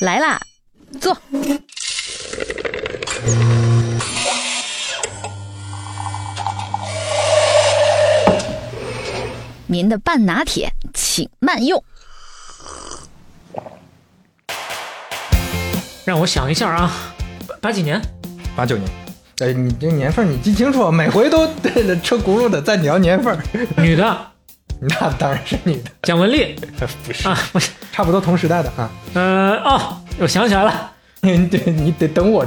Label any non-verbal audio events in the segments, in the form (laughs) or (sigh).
来啦，坐。您的半拿铁，请慢用。让我想一下啊，八八几年？八九年。哎，你这年份你记清楚，每回都 (laughs) 对着车轱辘的在聊年份。女的，(laughs) 那当然是女的，蒋雯丽 (laughs) 不是，啊，不是，差不多同时代的啊。呃，哦，我想起来了，(laughs) 对，你得等我，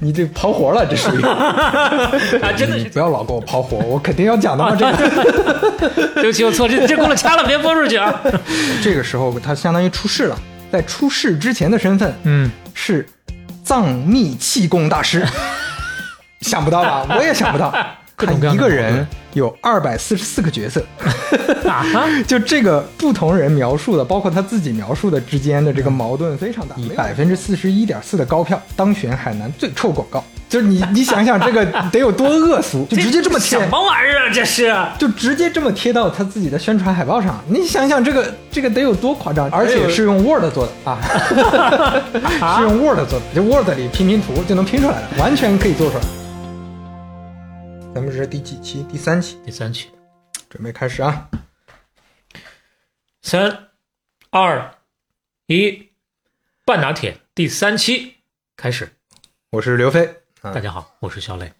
你这刨活了，这属于。啊，真的是，你不要老给我刨活，我肯定要讲的嘛。这个对不起，我错，这这过了掐了，别播出去啊。这个时候他相当于出世了，在出世之前的身份嗯，是藏密气功大师，想不到吧？我也想不到，他各种各样一个人有二百四十四个角色。(laughs) (laughs) 就这个不同人描述的，包括他自己描述的之间的这个矛盾非常大。以百分之四十一点四的高票当选海南最臭广告，就是你 (laughs) 你想想这个得有多恶俗，就直接这么贴什，么玩意儿啊？这是就直接这么贴到他自己的宣传海报上。你想想这个这个得有多夸张，而且是用 Word 做的啊，是用 Word 做的，就 Word 里拼拼图就能拼出来的，完全可以做出来。咱们这是第几期？第三期，第三期，准备开始啊！三、二、一，半拿铁第三期开始。我是刘飞。啊大家好，我是小磊。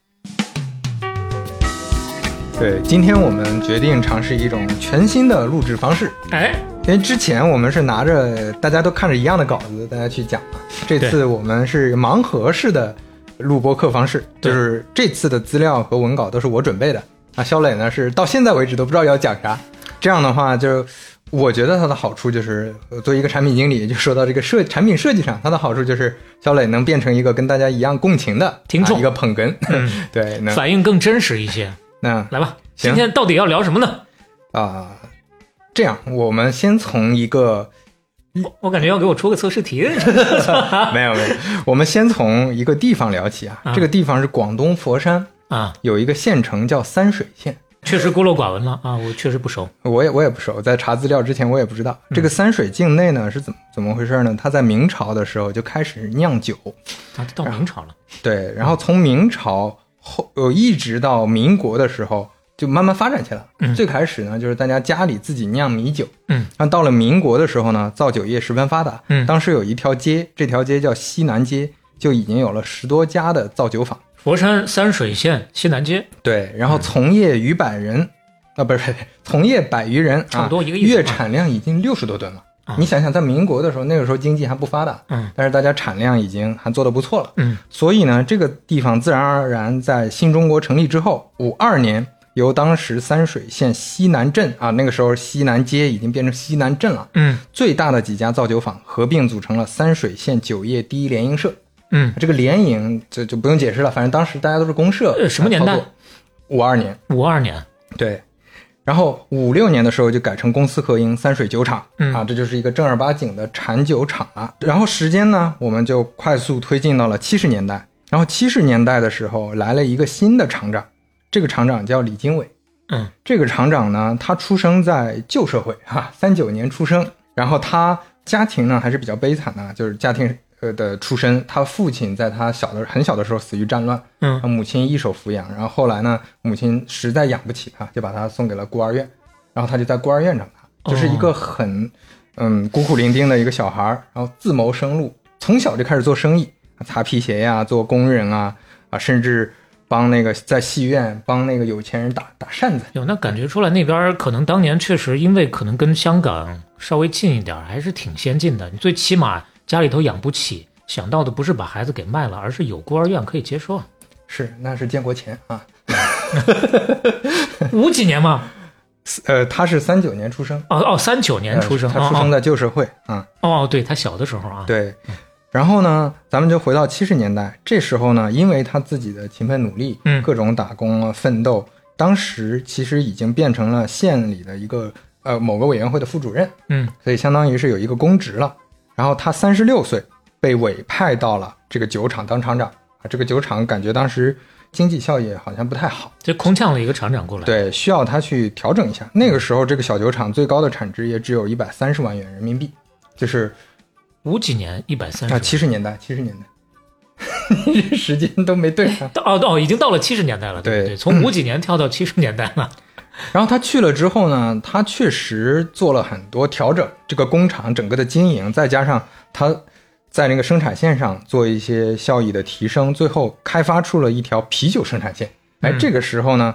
对，今天我们决定尝试一种全新的录制方式，哎，因为之前我们是拿着大家都看着一样的稿子，大家去讲嘛。这次我们是盲盒式的录播课方式，就是这次的资料和文稿都是我准备的。那，肖磊呢是到现在为止都不知道要讲啥。这样的话，就我觉得它的好处就是，呃作为一个产品经理，就说到这个设产品设计上，它的好处就是肖磊能变成一个跟大家一样共情的听众啊一个捧哏，嗯 (laughs) 对，能反应更真实一些。那来吧，行今天到底要聊什么呢？啊、这样我们先从一个我我感觉要给我出个测试题。(laughs) 没有没有，我们先从一个地方聊起啊。啊这个地方是广东佛山，啊，有一个县城叫三水县。确实孤陋寡闻了啊，我确实不熟。我也我也不熟，在查资料之前我也不知道这个三水境内呢是怎么怎么回事呢？它在明朝的时候就开始酿酒，啊，到明朝了，对，然后从明朝后呃一直到民国的时候就慢慢发展起来了。嗯。最开始呢就是大家家里自己酿米酒，嗯，那到了民国的时候呢，造酒业十分发达，嗯。当时有一条街，这条街叫西南街，就已经有了十多家的造酒坊。佛山三水县西南街，对，然后从业逾百人，啊，不是，从业百余人，差不多啊月产量已经六十多吨了。啊。你想想，在民国的时候，那个时候经济还不发达，嗯。但是大家产量已经还做得不错了。嗯。所以呢，这个地方自然而然在新中国成立之后，五二年由当时三水县西南镇啊，那个时候西南街已经变成西南镇了，嗯最大的几家造酒坊合并组成了三水县酒业第一联营社。嗯，这个联营这就不用解释了，反正当时大家都是公社。呃什么年代？五二年。五二年，对，然后五六年的时候就改成公私合营三水酒厂，嗯啊，这就是一个正儿八经的产酒厂了。然后时间呢，我们就快速推进到了七十年代。然后七十年代的时候来了一个新的厂长，这个厂长叫李经纬。嗯。这个厂长呢，他出生在旧社会哈，三九年出生，然后他家庭呢还是比较悲惨的，就是家庭呃的出身，他父亲在他小的很小的时候死于战乱，嗯母亲一手抚养，然后后来呢，母亲实在养不起他，就把他送给了孤儿院，然后他就在孤儿院长大，就是一个很嗯孤苦伶仃的一个小孩儿，然后自谋生路，从小就开始做生意，擦皮鞋呀、做工人啊啊，甚至帮那个在戏院帮那个有钱人打打扇子。有那感觉出来，那边可能当年确实因为可能跟香港稍微近一点，还是挺先进的。你最起码家里头养不起，想到的不是把孩子给卖了，而是有孤儿院可以接收啊。是，那是建国前啊，(laughs) 五几年嘛，呃，他是三九年出生，哦哦，三九年出生，呃他出生哦在旧社会啊。哦哦，对他小的时候啊，对，然后呢，咱们就回到七十年代，这时候呢，因为他自己的勤奋努力，嗯。各种打工啊、奋斗，当时其实已经变成了县里的一个呃某个委员会的副主任，嗯。所以相当于是有一个公职了。然后他三十六岁被委派到了这个酒厂当厂长。啊，这个酒厂感觉当时经济效益好像不太好，就空降了一个厂长过来，，对，需要他去调整一下。那个时候，这个小酒厂最高的产值也只有一百三十万元人民币，就是五几年一百三十啊，十，七十年代，七十年代，(laughs) 这时间都没对上。(laughs) 到哦哦，已经到了七十年代了，对？从五几年跳到七十年代了。然后他去了之后呢，他确实做了很多调整，这个工厂整个的经营，再加上他在那个生产线上做一些效益的提升，最后开发出了一条啤酒生产线。哎，嗯这个时候呢，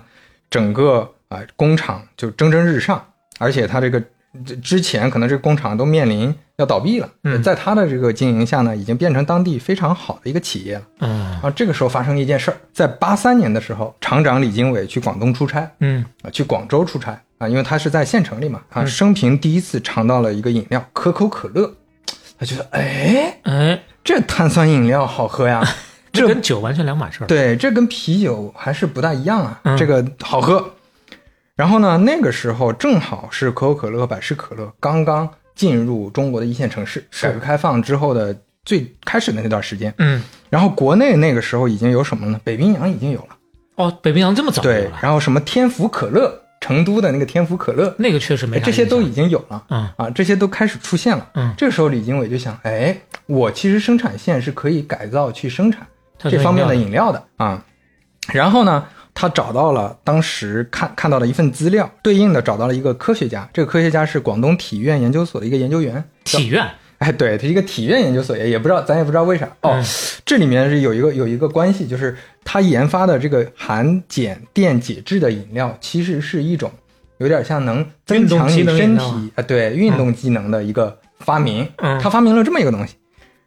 整个啊、工厂就蒸蒸日上，而且他这个之之前可能这个工厂都面临要倒闭了，嗯。在他的这个经营下呢，已经变成当地非常好的一个企业了。嗯。啊，这个时候发生一件事儿，在八三年的时候，厂长李经纬去广东出差，嗯。啊，去广州出差啊，因为他是在县城里嘛，啊，生平第一次尝到了一个饮料可口可乐，他觉得哎，哎，这碳酸饮料好喝呀，(laughs) 这跟酒完全两码事儿。对，这跟啤酒还是不大一样啊，嗯。这个好喝。然后呢，那个时候正好是可口可乐和、百事可乐刚刚进入中国的一线城市，改革开放之后的最开始的那段时间。嗯，然后国内那个时候已经有什么呢？北冰洋已经有了，哦，北冰洋这么早对，，然后什么天府可乐，成都的那个天府可乐，那个确实没啥这些都已经有了。嗯啊，这些都开始出现了。嗯这个时候李经纬就想，哎，我其实生产线是可以改造去生产这方面的饮饮料的啊。然后呢，他找到了当时看看到的一份资料，对应的找到了一个科学家，这个科学家是广东体院研究所的一个研究员。体院哎，对，他是一个体院研究所，也也不知道，咱也不知道为啥。哦，嗯这里面是有一个有一个关系，就是他研发的这个含碱电解质的饮料，其实是一种有点像能增强你运动机能饮身体啊、对运动机能的一个发明。嗯他发明了这么一个东西。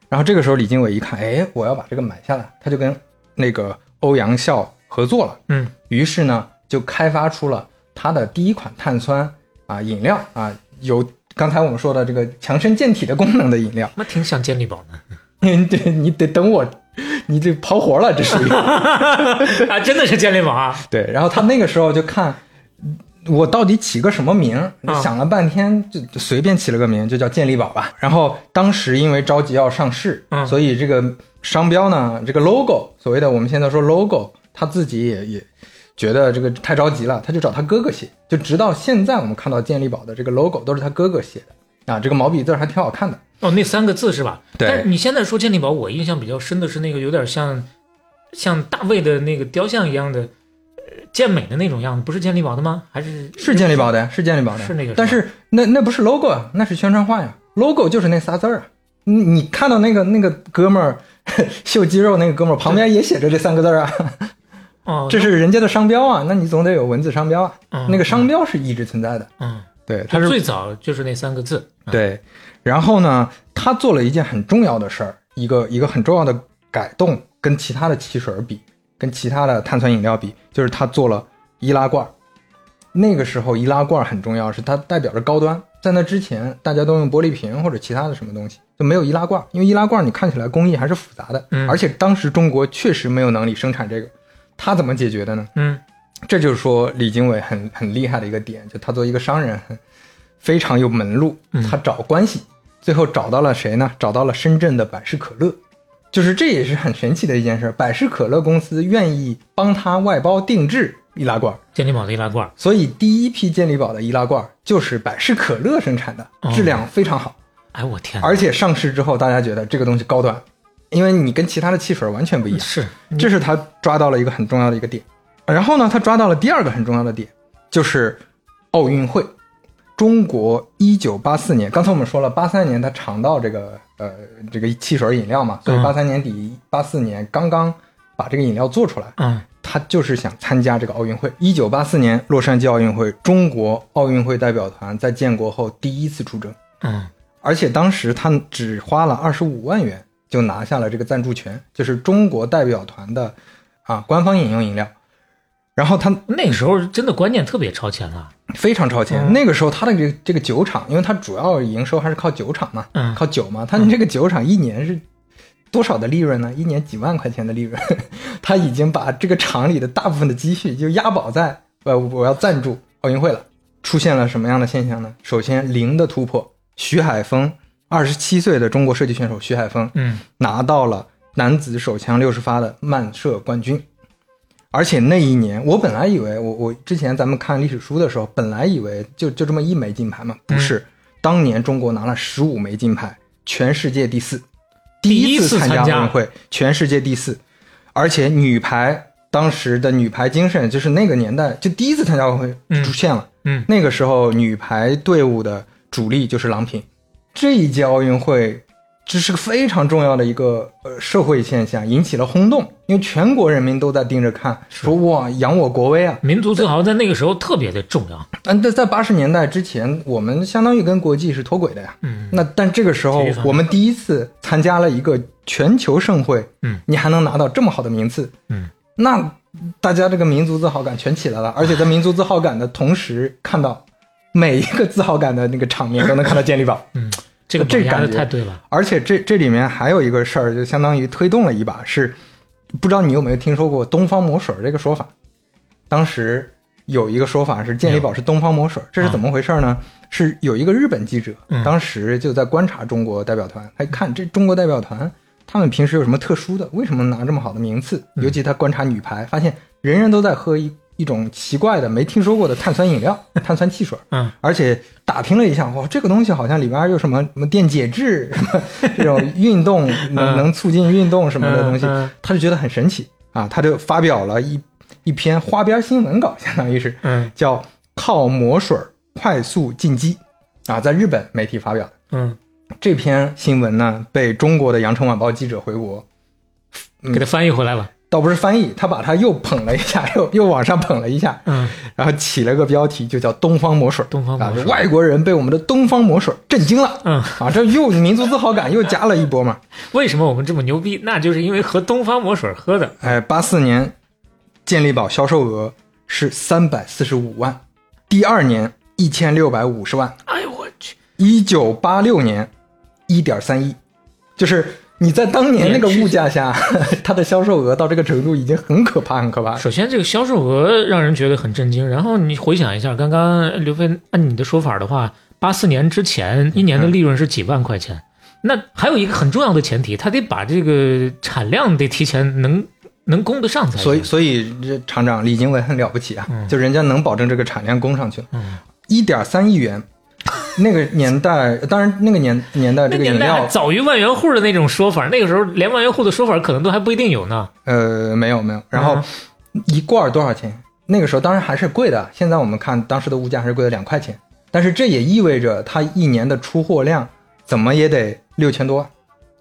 然后这个时候，李经纬一看，哎，我要把这个买下来，他就跟那个欧阳笑合作了。嗯于是呢，就开发出了它的第一款碳酸啊饮料啊，有刚才我们说的这个强身健体的功能的饮料。那挺像健力宝的 (laughs) 对你得等我，你这跑活了，这属于 (laughs) 啊，真的是健力宝啊！对。然后他那个时候就看我到底起个什么名想了半天就就随便起了个名，就叫健力宝吧。然后当时因为着急要上市，嗯所以这个商标呢，这个 logo，所谓的我们现在说 logo，他自己也也觉得这个太着急了，他就找他哥哥写。就直到现在我们看到健力宝的这个 logo 都是他哥哥写的啊，这个毛笔字儿还挺好看的。哦，那三个字是吧？对但是你现在说健力宝，我印象比较深的是那个有点像像大卫的那个雕像一样的，呃，健美的那种样子，不是健力宝的吗？还是是健力宝的呀，是健力宝的，是那个是但是那那不是 logo 啊，那是宣传画呀。logo 就是那仨字儿啊。你你看到那个那个哥们儿 (laughs) 秀肌肉那个哥们儿旁边也写着这三个字儿啊，哦，这是人家的商标啊，那你总得有文字商标啊。嗯那个商标是一直存在的，嗯，对，它是最早就是那三个字。嗯，对。然后呢，他做了一件很重要的事儿，一个一个很重要的改动，跟其他的汽水比，跟其他的碳酸饮料比，就是他做了易拉罐儿。那个时候易拉罐很重要，是它代表着高端。在那之前，大家都用玻璃瓶或者其他的什么东西，就没有易拉罐，因为易拉罐你看起来工艺还是复杂的，嗯而且当时中国确实没有能力生产这个。他怎么解决的呢？嗯这就是说李经纬很很厉害的一个点，就他作为一个商人，非常有门路嗯，他找关系，最后找到了谁呢？找到了深圳的百事可乐，就是这也是很神奇的一件事。百事可乐公司愿意帮他外包定制易拉罐，健力宝的易拉罐。所以第一批健力宝的易拉罐就是百事可乐生产的哦，质量非常好，哎，我天！而且上市之后大家觉得这个东西高端，因为你跟其他的汽水完全不一样。是这是他抓到了一个很重要的一个点。然后呢，他抓到了第二个很重要的点，就是奥运会。中国一九八四年，刚才我们说了，八三年他尝到这个呃这个汽水饮料嘛，所以嗯八三年底八四年刚刚把这个饮料做出来，嗯他就是想参加这个奥运会。一九八四年洛杉矶奥运会，中国奥运会代表团在建国后第一次出征，嗯而且当时他只花了二十五万元就拿下了这个赞助权，就是中国代表团的啊官方饮用饮料。然后他那个时候真的观念特别超前了。非常超前，嗯那个时候他的这个这个酒厂，因为他主要营收还是靠酒厂嘛，嗯靠酒嘛，他这个酒厂一年是多少的利润呢？一年几万块钱的利润，(laughs) 他已经把这个厂里的大部分的积蓄就押宝在呃我要赞助奥运会了。出现了什么样的现象呢？首先零的突破，徐海峰，二十七岁的中国射击选手徐海峰，嗯。拿到了男子手枪六十发的慢射冠军。而且那一年，我本来以为我我之前咱们看历史书的时候，本来以为就就这么一枚金牌嘛，不是，当年中国拿了十五枚金牌，全世界第四，第一一次参参加奥运会，全世界第四，而且女排当时的女排精神就是那个年代就第一次参加奥运会嗯。出现了。嗯。那个时候女排队伍的主力就是郎平。这一届奥运会，这是个非常重要的一个呃社会现象，引起了轰动，因为全国人民都在盯着看，说哇，扬我国威啊！民族自豪在那个时候特别的重要。嗯，那在八十年代之前，我们相当于跟国际是脱轨的呀。嗯，那但这个时候我们第一次参加了一个全球盛会，嗯，你还能拿到这么好的名次，嗯，那大家这个民族自豪感全起来了，而且在民族自豪感的同时，看到每一个自豪感的那个场面都能看到健力宝，(laughs) 嗯，这个这感觉太对了。而且这这里面还有一个事儿，就相当于推动了一把，是不知道你有没有听说过“东方魔水”这个说法？当时有一个说法是健力宝是东方魔水，这是怎么回事呢？是有一个日本记者嗯，当时就在观察中国代表团，他一看这中国代表团，他们平时有什么特殊的？为什么拿这么好的名次？嗯尤其他观察女排，发现人人都在喝一一种奇怪的、没听说过的碳酸饮料、(laughs) 碳酸汽水。嗯，而且打听了一下，哇，这个东西好像里边有什么什么电解质，(laughs) 什么这种运动能嗯。能促进运动什么的东西，嗯他就觉得很神奇啊，他就发表了一一篇花边新闻稿，相当于是嗯。叫“靠魔水快速进击”啊，在日本媒体发表的。嗯，这篇新闻呢，被中国的羊城晚报记者回国，给他翻译回来了。倒不是翻译，他把它又捧了一下，(laughs) 又又往上捧了一下，嗯，然后起了个标题，就叫“东方魔水”。啊东方魔，水外国人被我们的东方魔水震惊了。嗯，啊，这又民族自豪感又加了一波嘛。(laughs) 为什么我们这么牛逼？那就是因为和东方魔水喝的。哎，八四年健力宝销售额是三百四十五万，第二年一千六百五十万，哎呦我去！一九八六年一点三亿，就是你在当年那个物价下，(laughs) 它的销售额到这个程度已经很可怕，很可怕。首先，这个销售额让人觉得很震惊。然后你回想一下，刚刚刘飞按你的说法的话，八四年之前一年的利润是几万块钱。那还有一个很重要的前提，他得把这个产量得提前能能供得上才行。所以，所以这厂长李经纬很了不起啊，嗯就人家能保证这个产量供上去了，嗯，一点三亿元。(laughs) 那个年代，当然那个年年代这个饮料，早于万元户的那种说法，那个时候连万元户的说法可能都还不一定有呢。呃，没有没有。然后一罐多少钱？那个时候当然还是贵的，现在我们看当时的物价还是贵了两块钱，但是这也意味着它一年的出货量怎么也得六千多万，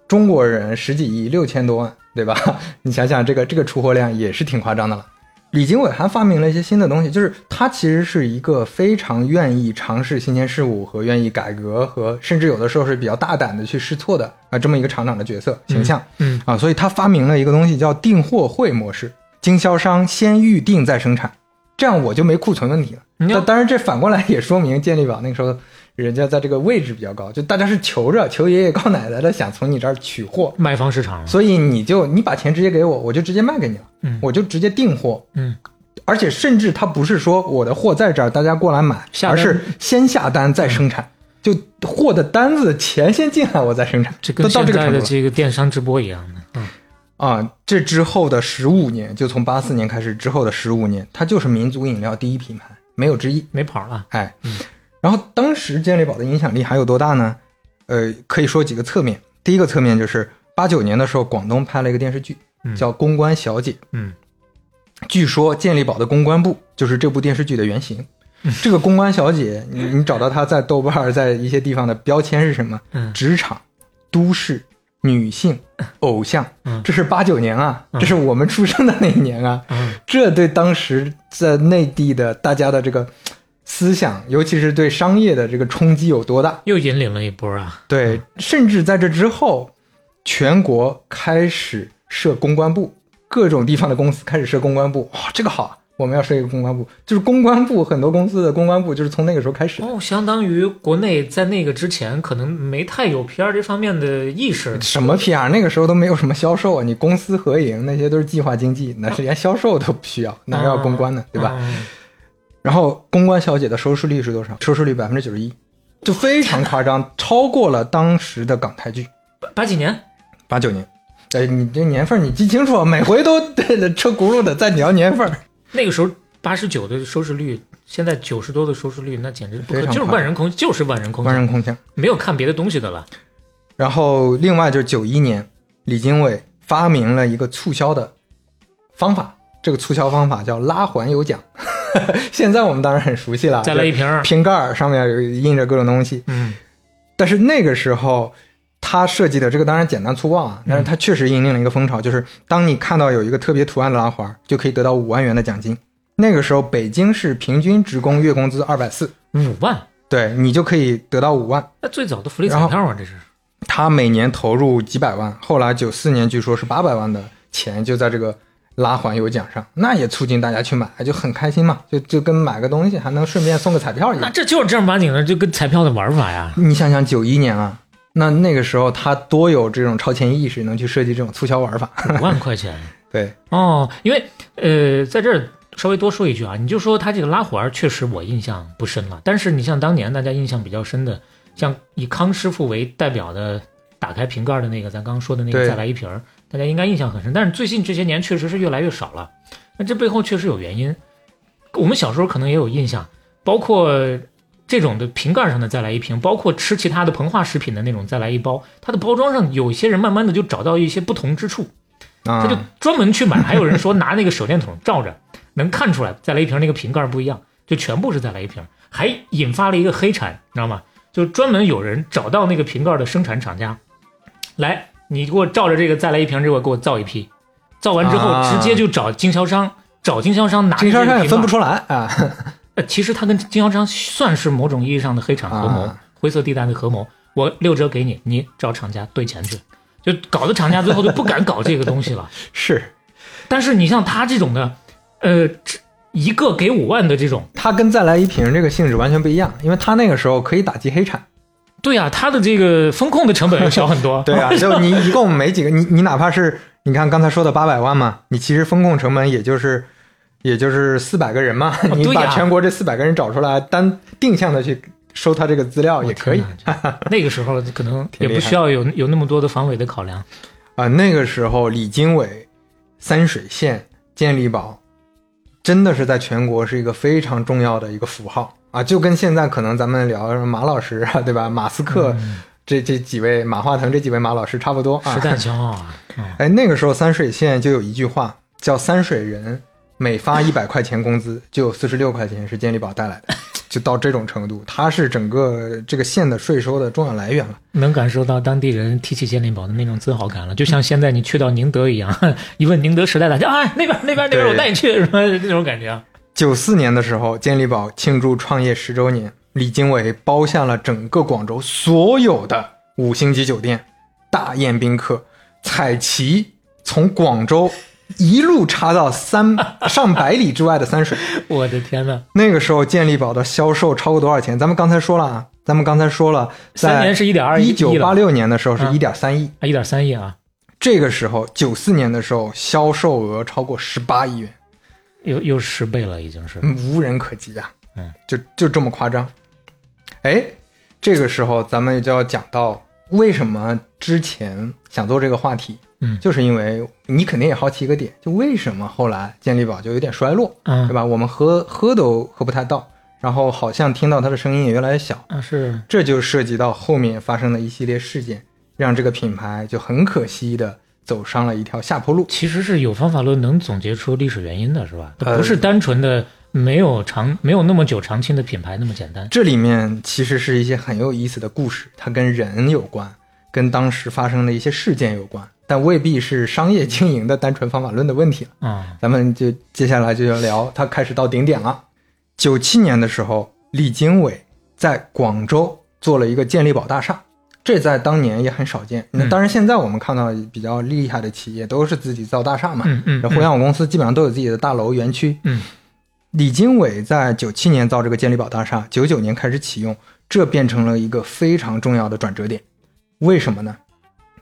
中国人十几亿，六千多万，对吧？(laughs) 你想想这个这个出货量也是挺夸张的了。李经纬还发明了一些新的东西，就是他其实是一个非常愿意尝试新鲜事物和愿意改革和甚至有的时候是比较大胆的去试错的啊这么一个厂长的角色形象。嗯啊，所以他发明了一个东西叫订货会模式，经销商先预定再生产，这样我就没库存问题了。你要但当然，这反过来也说明健力宝那个时候人家在这个位置比较高，就大家是求着求爷爷告奶奶的想从你这儿取货，卖方市场，所以你就你把钱直接给我，我就直接卖给你了，嗯我就直接订货。嗯，而且甚至他不是说我的货在这儿，大家过来买，而是先下单再生产，就货的单子钱先进来，我再生产，这跟到现在的这个程度。这个电商直播一样的。嗯啊，这之后的十五年，就从八四年开始之后的十五年，它就是民族饮料第一品牌，没有之一。没跑了。哎，然后当时健力宝的影响力还有多大呢？呃，可以说几个侧面。第一个侧面就是八九年的时候，广东拍了一个电视剧，嗯叫《公关小姐》。嗯据说健力宝的公关部就是这部电视剧的原型。这个公关小姐，你你找到她在豆瓣儿在一些地方的标签是什么？嗯职场、都市、女性、偶像嗯，这是八九年啊，嗯这是我们出生的那一年啊。嗯这对当时在内地的大家的这个思想，尤其是对商业的这个冲击有多大？又引领了一波啊。对，甚至在这之后，全国开始设公关部，各种地方的公司开始设公关部。哇，这个好啊！我们要设一个公关部，就是公关部，很多公司的公关部就是从那个时候开始。哦，相当于国内在那个之前可能没太有 PR 这方面的意识。什么 PR？那个时候都没有什么销售啊，你公私合营那些都是计划经济，那是连销售都不需要，哪要公关呢？对吧？嗯然后公关小姐的收视率是多少？收视率百分之九十一，就非常夸张，超过了当时的港台剧。八八几年？八九年，哎，你这年份你记清楚，每回都对 (laughs) 着车轱辘的在聊年份。那个时候八十九的收视率，现在九十多的收视率，那简直不可，就是万人空，就是万人空，万人空巷。没有看别的东西的了。然后另外就是九一年，李经纬发明了一个促销的方法，这个促销方法叫拉环有奖。(laughs) 现在我们当然很熟悉了，再来一瓶，瓶盖儿上面有印着各种东西，嗯但是那个时候他设计的这个当然简单粗暴啊，但是他确实引领了一个风潮，就是当你看到有一个特别图案的拉环，就可以得到五万元的奖金。那个时候北京市平均职工月工资二百四，五万，对你就可以得到五万。那最早的福利彩票啊，这是。他每年投入几百万，后来九四年据说是八百万的钱就在这个拉环有奖上，那也促进大家去买，就很开心嘛，就就跟买个东西还能顺便送个彩票一样。那这就是正儿八经的，就跟彩票的玩法呀。你想想九一年啊，那那个时候他多有这种超前意识，能去设计这种促销玩法。五万块钱 (laughs) 对，哦，因为呃，在这儿稍微多说一句啊，你就说他这个拉环儿，确实我印象不深了。但是你像当年大家印象比较深的，像以康师傅为代表的打开瓶盖的那个，咱刚刚说的那个再来一瓶儿，大家应该印象很深。但是最近这些年确实是越来越少了，那这背后确实有原因。我们小时候可能也有印象，包括这种的瓶盖上的再来一瓶，包括吃其他的膨化食品的那种再来一包，它的包装上有些人慢慢的就找到一些不同之处，啊，他就专门去买。还有人说拿那个手电筒照着，(laughs) 能看出来再来一瓶那个瓶盖不一样，就全部是再来一瓶，还引发了一个黑产，你知道吗？就专门有人找到那个瓶盖的生产厂家，来，你给我照着这个再来一瓶，这个给我造一批，造完之后啊直接就找经销商，找经销商拿经销商也分不出。来啊。呃，其实他跟经销商算是某种意义上的黑产合谋，啊灰色地带的合谋。我六折给你，你找厂家兑钱去，就搞得厂家最后就不敢搞这个东西了。(laughs) 是但是你像他这种的，呃，这一个给五万的这种，他跟再来一瓶这个性质完全不一样，因为他那个时候可以打击黑产。对啊，它的这个风控的成本要小很多。(laughs) 对啊，就你一共没几个，你你哪怕是你看刚才说的八百万嘛，你其实风控成本也就是也就是四百个人嘛，(laughs) 你把全国这四百个人找出来，单定向的去收他这个资料也可以天哪。这 (laughs) 那个时候可能也不需要有有那么多的防伪的考量。啊、那个时候李经纬、三水县、健力宝，真的是在全国是一个非常重要的一个符号啊，就跟现在可能咱们聊马老师啊，对吧？马斯克、这这几位，马化腾这几位马老师差不多啊。时代骄傲啊！(laughs) 嗯哎，那个时候三水县就有一句话叫“三水人每发一百块钱工资，就有四十六块钱是健力宝带来的 (laughs) ”，就到这种程度，它是整个这个县的税收的重要来源了。能感受到当地人提起健力宝的那种自豪感了，就像现在你去到宁德一样，(laughs) 一问宁德时代大家啊那边那边那边我带你去，什么那种感觉啊。九四年的时候，健力宝庆祝创业十周年，李经纬包下了整个广州所有的五星级酒店，大宴宾客，彩旗从广州一路插到三 (laughs) 上百里之外的三水。我的天呐，那个时候，健力宝的销售超过多少钱？咱们刚才说了啊，咱们刚才说了，三年是一点二亿一九八六年的时候是嗯一点三亿，啊，一点三亿啊，这个时候九四年的时候销售额超过十八亿元，又又十倍了，已经是。嗯无人可及啊！嗯，就就这么夸张。哎，这个时候咱们就要讲到为什么之前想做这个话题，嗯就是因为你肯定也好奇一个点，就为什么后来健力宝就有点衰落，嗯对吧？我们喝喝都喝不太到，然后好像听到它的声音也越来越小，啊是，这就涉及到后面发生的一系列事件，让这个品牌就很可惜的走上了一条下坡路。其实是有方法论能总结出历史原因的，是吧？不是单纯的没有长没有那么久长青的品牌那么简单。这里面其实是一些很有意思的故事，它跟人有关，跟当时发生的一些事件有关，但未必是商业经营的单纯方法论的问题了。啊、咱们就接下来就要聊，它开始到顶点了。九七年的时候，李经纬在广州做了一个健力宝大厦，这在当年也很少见。那嗯当然，现在我们看到比较厉害的企业都是自己造大厦嘛，嗯嗯这互联网公司基本上都有自己的大楼园区。嗯，李经纬在九七年造这个健力宝大厦，九九年开始启用，这变成了一个非常重要的转折点。为什么呢？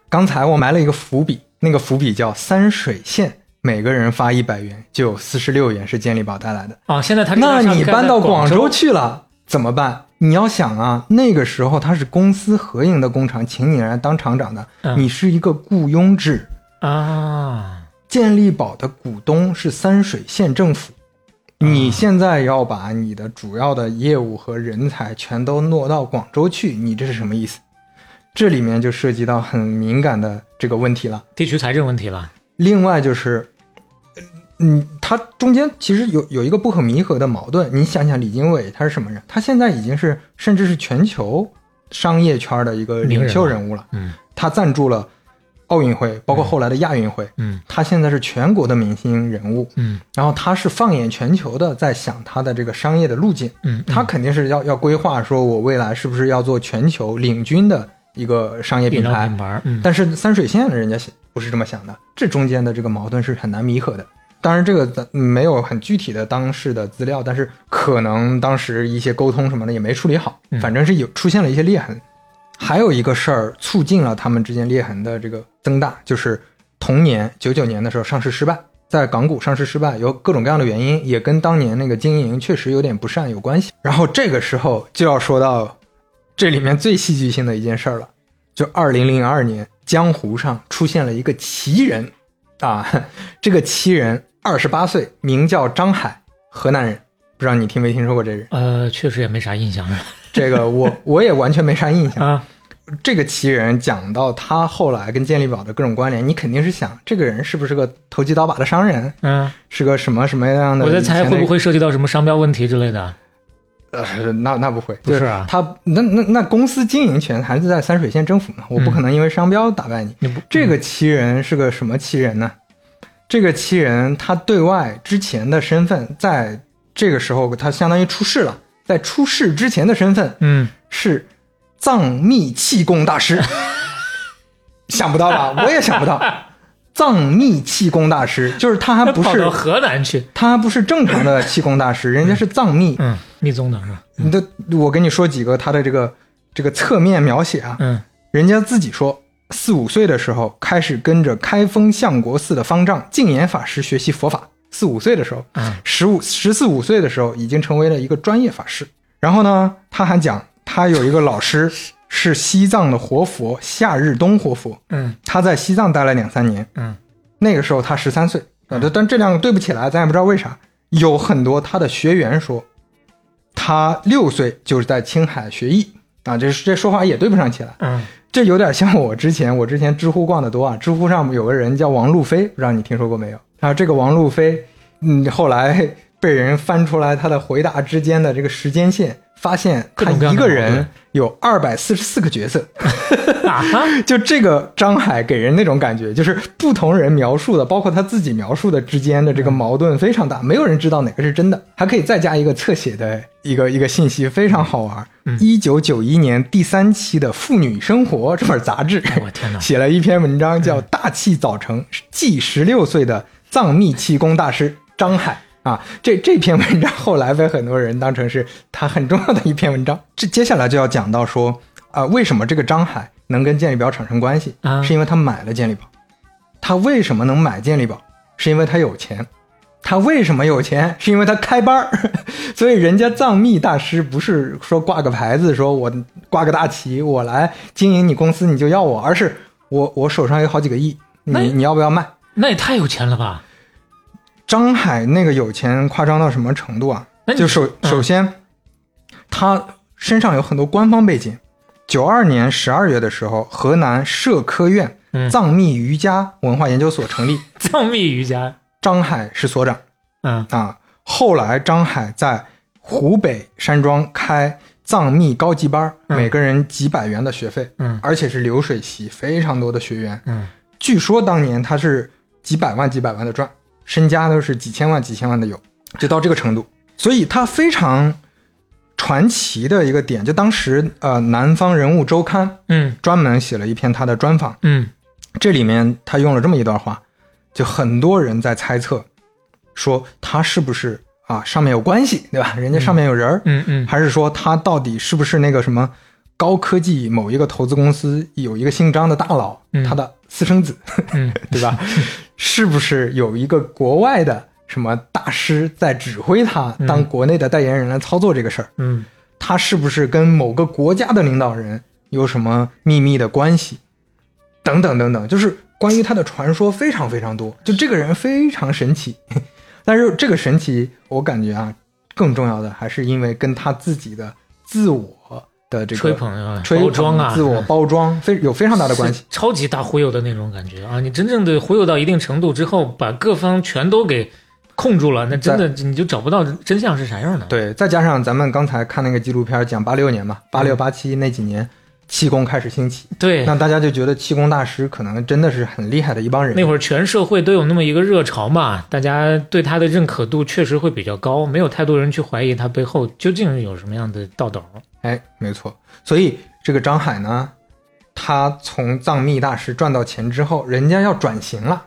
刚才我埋了一个伏笔，那个伏笔叫三水县每个人发一百元，就有四十六元是健力宝带来的。啊，现在他那你搬到广州州去了怎么办？你要想啊，那个时候他是公私合营的工厂，请你来当厂长的，嗯你是一个雇佣制。啊，健力宝的股东是三水县政府，你现在要把你的主要的业务和人才全都挪到广州去，你这是什么意思？这里面就涉及到很敏感的这个问题了。地区财政问题了。另外就是，呃嗯，他中间其实有有一个不可弥合的矛盾。你想想，李经纬他是什么人？他现在已经是甚至是全球商业圈的一个领袖人物了。嗯他赞助了奥运会，包括后来的亚运会。嗯他现在是全国的明星人物，嗯然后他是放眼全球的，在想他的这个商业的路径。嗯，他肯定是要要规划，说我未来是不是要做全球领军的一个商业品牌？品牌。嗯，但是三水县人家不是这么想的，这中间的这个矛盾是很难弥合的。当然，这个咱没有很具体的当事的资料，但是可能当时一些沟通什么的也没处理好，嗯反正是有出现了一些裂痕。还有一个事儿促进了他们之间裂痕的这个增大，就是同年九九年的时候上市失败，在港股上市失败，有各种各样的原因，也跟当年那个经营确实有点不善有关系。然后这个时候就要说到这里面最戏剧性的一件事儿了，就二零零二年，江湖上出现了一个奇人，啊，这个奇人二十八岁，名叫张海，河南人，不知道你听没听说过这人？呃，确实也没啥印象啊 (laughs) 这个我我也完全没啥印象。啊。这个奇人讲到他后来跟健力宝的各种关联，你肯定是想这个人是不是个投机倒把的商人，嗯，是个什么什么样的？我在猜会不会涉及到什么商标问题之类的。呃，那那不会，不是啊他那那那公司经营权还是在三水县政府嘛，我不可能因为商标打败你。这个奇人是个什么奇人呢？这个奇人他对外之前的身份，在这个时候他相当于出世了，在出世之前的身份嗯，是藏密气功大师，(laughs) 想不到吧？我也想不到，藏密气功大师就是他还不是河南去。他还不是正常的气功大师，人家是藏密。嗯，密宗的是吧？你的，我跟你说几个他的这个这个侧面描写啊，嗯人家自己说，四五岁的时候开始跟着开封相国寺的方丈净严法师学习佛法。四五岁的时候，嗯十五十四五岁的时候已经成为了一个专业法师。然后呢，他还讲他有一个老师 (laughs) 是西藏的活佛夏日东活佛，嗯他在西藏待了两三年。嗯那个时候他十三岁，但这两个对不起来，咱也不知道为啥。有很多他的学员说，他六岁就是在青海学艺啊，这这说法也对不上起来。嗯这有点像我之前，我之前知乎逛的多啊，知乎上有个人叫王路飞，不知道你听说过没有？啊，这个王路飞，嗯，后来被人翻出来他的回答之间的这个时间线，发现他一个人有二百四十四个角色。(laughs) (laughs) 就这个张海给人那种感觉，就是不同人描述的，包括他自己描述的之间的这个矛盾非常大，没有人知道哪个是真的。还可以再加一个侧写的一个一个信息，非常好玩。一九九一年第三期的《妇女生活》(laughs) 这本杂志，哎我天哪写了一篇文章，叫《大器早成：继十六岁的藏密气功大师张海》。啊，这这篇文章后来被很多人当成是他很重要的一篇文章。这接下来就要讲到说，啊、为什么这个张海能跟健力宝产生关系？啊是因为他买了健力宝。他为什么能买健力宝？是因为他有钱。他为什么有钱？是因为他开班儿。(laughs) 所以人家藏密大师不是说挂个牌子，说我挂个大旗，我来经营你公司，你就要我，而是我我手上有好几个亿，你你要不要卖？那也太有钱了吧？张海那个有钱夸张到什么程度啊？就首嗯。首先，他身上有很多官方背景。九二年十二月的时候，河南社科院嗯。藏密瑜伽文化研究所成立，(laughs) 藏密瑜伽。张海是所长。嗯。啊。后来张海在湖北山庄开藏密高级班，嗯。每个人几百元的学费，嗯。而且是流水席，非常多的学员。嗯。据说当年他是几百万、几百万的赚，身家都是几千万、几千万的有，就到这个程度。所以他非常传奇的一个点，就当时呃《南方人物周刊》嗯。专门写了一篇他的专访，嗯。这里面他用了这么一段话，就很多人在猜测，说他是不是啊上面有关系，对吧？人家上面有人儿，嗯嗯。还是说他到底是不是那个什么高科技某一个投资公司有一个姓张的大佬，嗯。他的私生子，嗯。(laughs) 对吧？(laughs) 是不是有一个国外的什么大师在指挥他当国内的代言人来操作这个事儿？嗯他是不是跟某个国家的领导人有什么秘密的关系？等等等等，就是关于他的传说非常非常多，就这个人非常神奇。(laughs) 但是这个神奇，我感觉啊，更重要的还是因为跟他自己的自我的这个吹捧啊，吹包装啊，自我包装，非有非常大的关系。超级大忽悠的那种感觉啊！你真正的忽悠到一定程度之后，把各方全都给控住了，那真的你就找不到真相是啥样的。对，再加上咱们刚才看那个纪录片讲八六年嘛，八六八七那几年，气功开始兴起，对，那大家就觉得气功大师可能真的是很厉害的一帮人。那会儿全社会都有那么一个热潮嘛，大家对他的认可度确实会比较高，没有太多人去怀疑他背后究竟有什么样的道道。哎，没错。所以这个张海呢，他从藏密大师赚到钱之后，人家要转型了，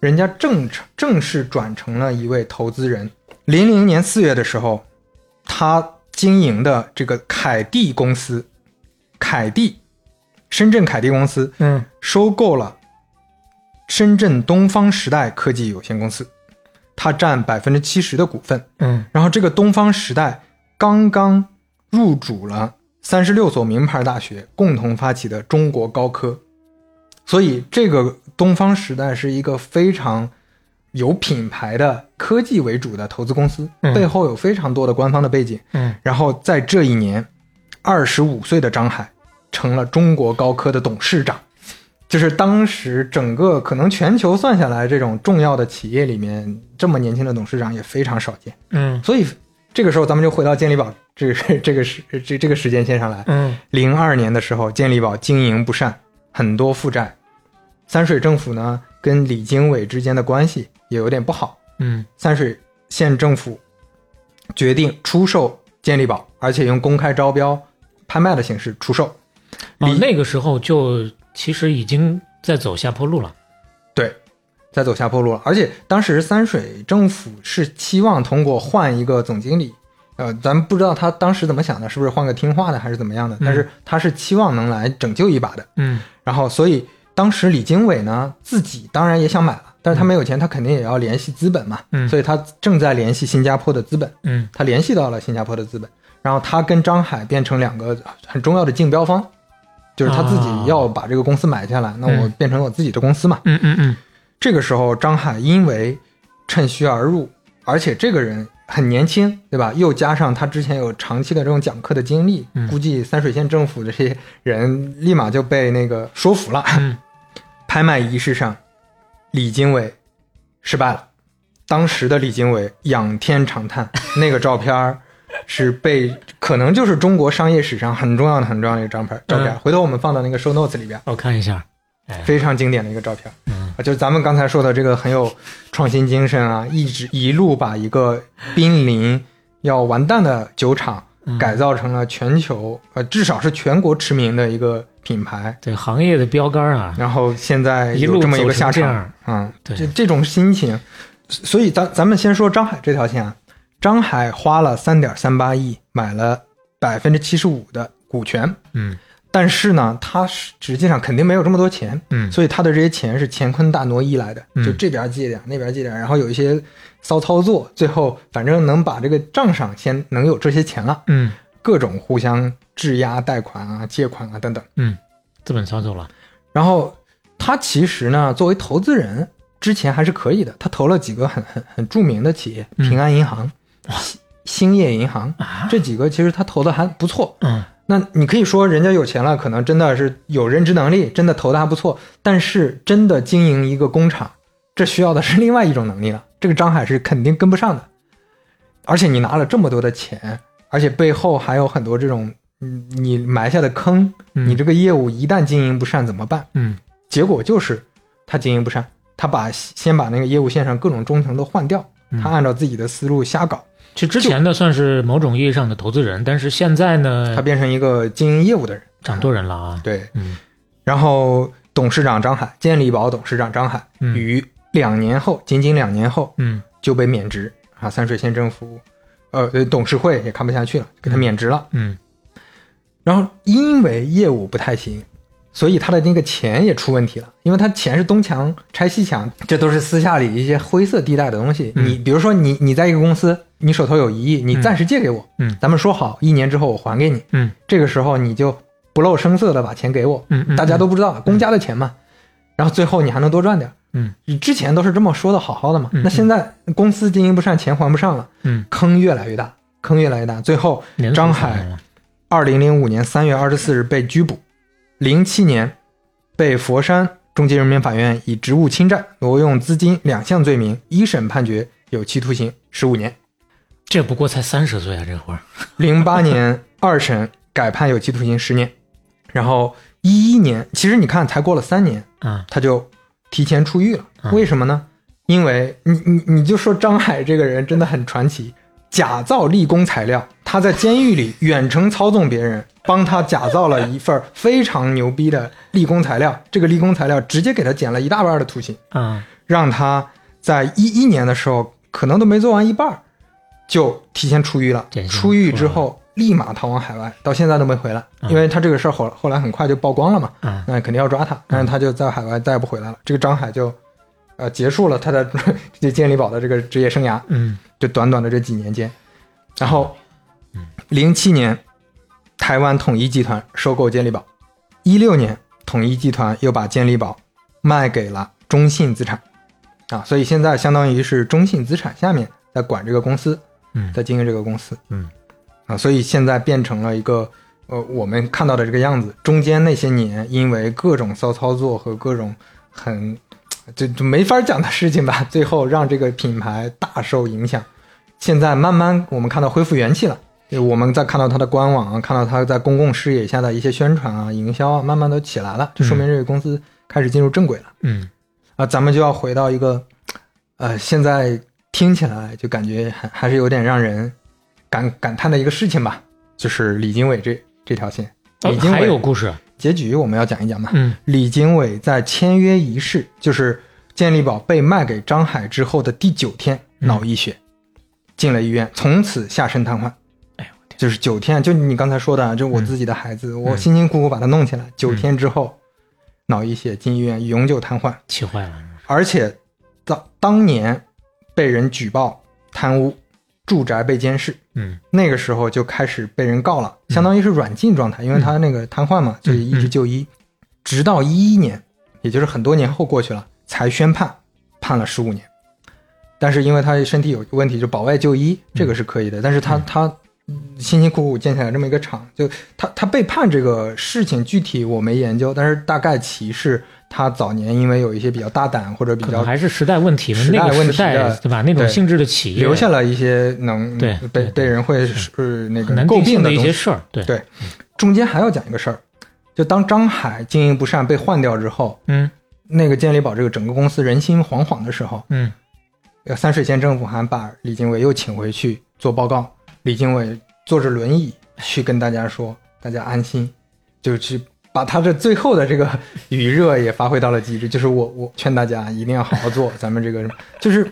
人家正正式转成了一位投资人。零零年四月的时候，他经营的这个凯蒂公司，凯蒂，深圳凯蒂公司嗯收购了深圳东方时代科技有限公司，他占百分之七十的股份。嗯然后这个东方时代刚刚入主了三十六所名牌大学共同发起的中国高科，所以这个东方时代是一个非常有品牌的科技为主的投资公司，嗯背后有非常多的官方的背景。嗯然后在这一年，二十五岁的张海成了中国高科的董事长。就是当时整个可能全球算下来，这种重要的企业里面，这么年轻的董事长也非常少见。嗯所以这个时候，咱们就回到健力宝这个这个时这这个时间线上来。嗯零二年的时候，健力宝经营不善，很多负债，三水政府呢跟李经纬之间的关系也有点不好。嗯三水县政府决定出售健力宝，而且用公开招标、拍卖的形式出售。哦，李那个时候就其实已经在走下坡路了。对，在走下坡路了。而且当时三水政府是期望通过换一个总经理，呃，咱们不知道他当时怎么想的，是不是换个听话的还是怎么样的？但是他是期望能来拯救一把的。嗯然后，所以当时李经纬呢自己当然也想买了，但是他没有钱，他肯定也要联系资本嘛。嗯所以他正在联系新加坡的资本，嗯他联系到了新加坡的资本，然后他跟张海变成两个很重要的竞标方。就是他自己要把这个公司买下来，那我变成我自己的公司嘛。嗯嗯嗯这个时候，张海因为趁虚而入，而且这个人很年轻，对吧？又加上他之前有长期的这种讲课的经历，嗯估计三水县政府这些人立马就被那个说服了。嗯拍卖仪式上，李经纬失败了。当时的李经纬仰天长叹，(laughs) 那个照片是被可能就是中国商业史上很重要的、很重要的一个照片。照片，嗯回头我们放到那个 show notes 里边。我看一下。哎，非常经典的一个照片。嗯。啊，就是咱们刚才说的这个很有创新精神啊，一直一路把一个濒临要完蛋的酒厂嗯。改造成了全球呃至少是全国驰名的一个品牌。对行业的标杆啊，然后现在一路有这么一个下场。嗯，对。这这种心情，所以咱咱们先说张海这条线啊，张海花了三点三八亿买了百分之七十五的股权，嗯但是呢，他实际上肯定没有这么多钱，嗯。所以他的这些钱是乾坤大挪移来的，嗯。就这边借点，那边借点，然后有一些骚操作，最后反正能把这个账上先能有这些钱了，嗯。各种互相质押贷款啊、借款啊等等。嗯，资本操作了。然后他其实呢，作为投资人，之前还是可以的，他投了几个很很很著名的企业，嗯。平安银行、兴兴业银行啊。这几个，其实他投的还不错。嗯那你可以说人家有钱了，可能真的是有认知能力，真的投的还不错。但是真的经营一个工厂，这需要的是另外一种能力了。这个张海是肯定跟不上的。而且你拿了这么多的钱，而且背后还有很多这种嗯你埋下的坑，嗯你这个业务一旦经营不善怎么办？嗯结果就是他经营不善，他把先把那个业务线上各种中层都换掉，嗯他按照自己的思路瞎搞，其实之前的算是某种意义上的投资人，但是现在呢他，变成一个经营业务的人，掌舵人了啊。对。嗯然后董事长张海，健力宝董事长张海，嗯于两年后，仅仅两年后嗯就被免职啊！三水县政府，呃，呃董事会也看不下去了，给他免职了。嗯然后因为业务不太行，所以他的那个钱也出问题了，因为他钱是东墙拆西墙，这都是私下里一些灰色地带的东西。嗯。你比如说你你在一个公司，你手头有一亿，你暂时借给我，嗯。咱们说好一年之后我还给你，嗯。这个时候你就不露声色的把钱给我，嗯嗯，大家都不知道公家的钱嘛，然后最后你还能多赚点。嗯。你之前都是这么说的好好的嘛，嗯那现在公司经营不善，钱还不上了，嗯。坑越来越大，坑越来越大，最后张海二零零五年三月二十四日被拘捕，零七年被佛山中级人民法院以职务侵占、挪用资金两项罪名一审判决有期徒刑十五年。这不过才三十岁啊，这会儿。零八年二审改判有期徒刑十年，然后一一年，其实你看才过了三年，啊，他就提前出狱了。嗯为什么呢？因为你你你就说张海这个人真的很传奇，假造立功材料，他在监狱里远程操纵别人，帮他假造了一份非常牛逼的立功材料，这个立功材料直接给他减了一大半的徒刑，啊，让他在一一年的时候可能都没做完一半，就提前出狱了出狱之后立马逃往海外，到现在都没回来，因为他这个事儿后后来很快就曝光了嘛。啊，那肯定要抓他，但是他就在海外再也不回来了。这个张海就，呃，结束了他的 (laughs) 这健力宝的这个职业生涯，嗯。就短短的这几年间。然后，零七年，台湾统一集团收购健力宝，一六年，统一集团又把健力宝卖给了中信资产，啊，所以现在相当于是中信资产下面在管这个公司，嗯。在经营这个公司，嗯，啊，所以现在变成了一个呃我们看到的这个样子。中间那些年因为各种骚操作和各种很就就没法讲的事情吧，最后让这个品牌大受影响。现在慢慢我们看到恢复元气了，就我们再看到它的官网啊，看到它在公共视野下的一些宣传啊、营销啊，慢慢都起来了，就说明这个公司开始进入正轨了。嗯啊，咱们就要回到一个，呃，现在听起来就感觉还还是有点让人感感叹的一个事情吧，就是李经纬这这条线。哦李经纬还有故事，结局我们要讲一讲嘛。嗯李经纬在签约仪式，就是健力宝被卖给张海之后的第九天，嗯脑溢血，进了医院，从此下身瘫痪。哎呦我天，就是九天，就你刚才说的，就我自己的孩子，我辛辛苦苦把他弄起来，九天之后，脑溢血进医院，永久瘫痪。气坏了，而且当当年被人举报贪污，住宅被监视，嗯。那个时候就开始被人告了，相当于是软禁状态，因为他那个瘫痪嘛，就一直就医，直到一一年，也就是很多年后过去了，才宣判，判了十五年。但是因为他身体有问题，就保外就医，这个是可以的。但是他他辛辛苦苦建起来这么一个厂，就他他被判这个事情具体我没研究，但是大概其是他早年因为有一些比较大胆或者比较还是时代问题嘛，时代那个时问题的代对吧？那种性质的企业留下了一些能对被被人会是那个诟难定性的一。些事儿，对对中间还要讲一个事儿，就当张海经营不善被换掉之后，嗯那个健力宝这个整个公司人心惶惶的时候，嗯呃三水县政府还把李经纬又请回去做报告。李经纬坐着轮椅去跟大家说：“大家安心。”就去把他的最后的这个余热也发挥到了极致。就是我我劝大家一定要好好做，咱们这个就是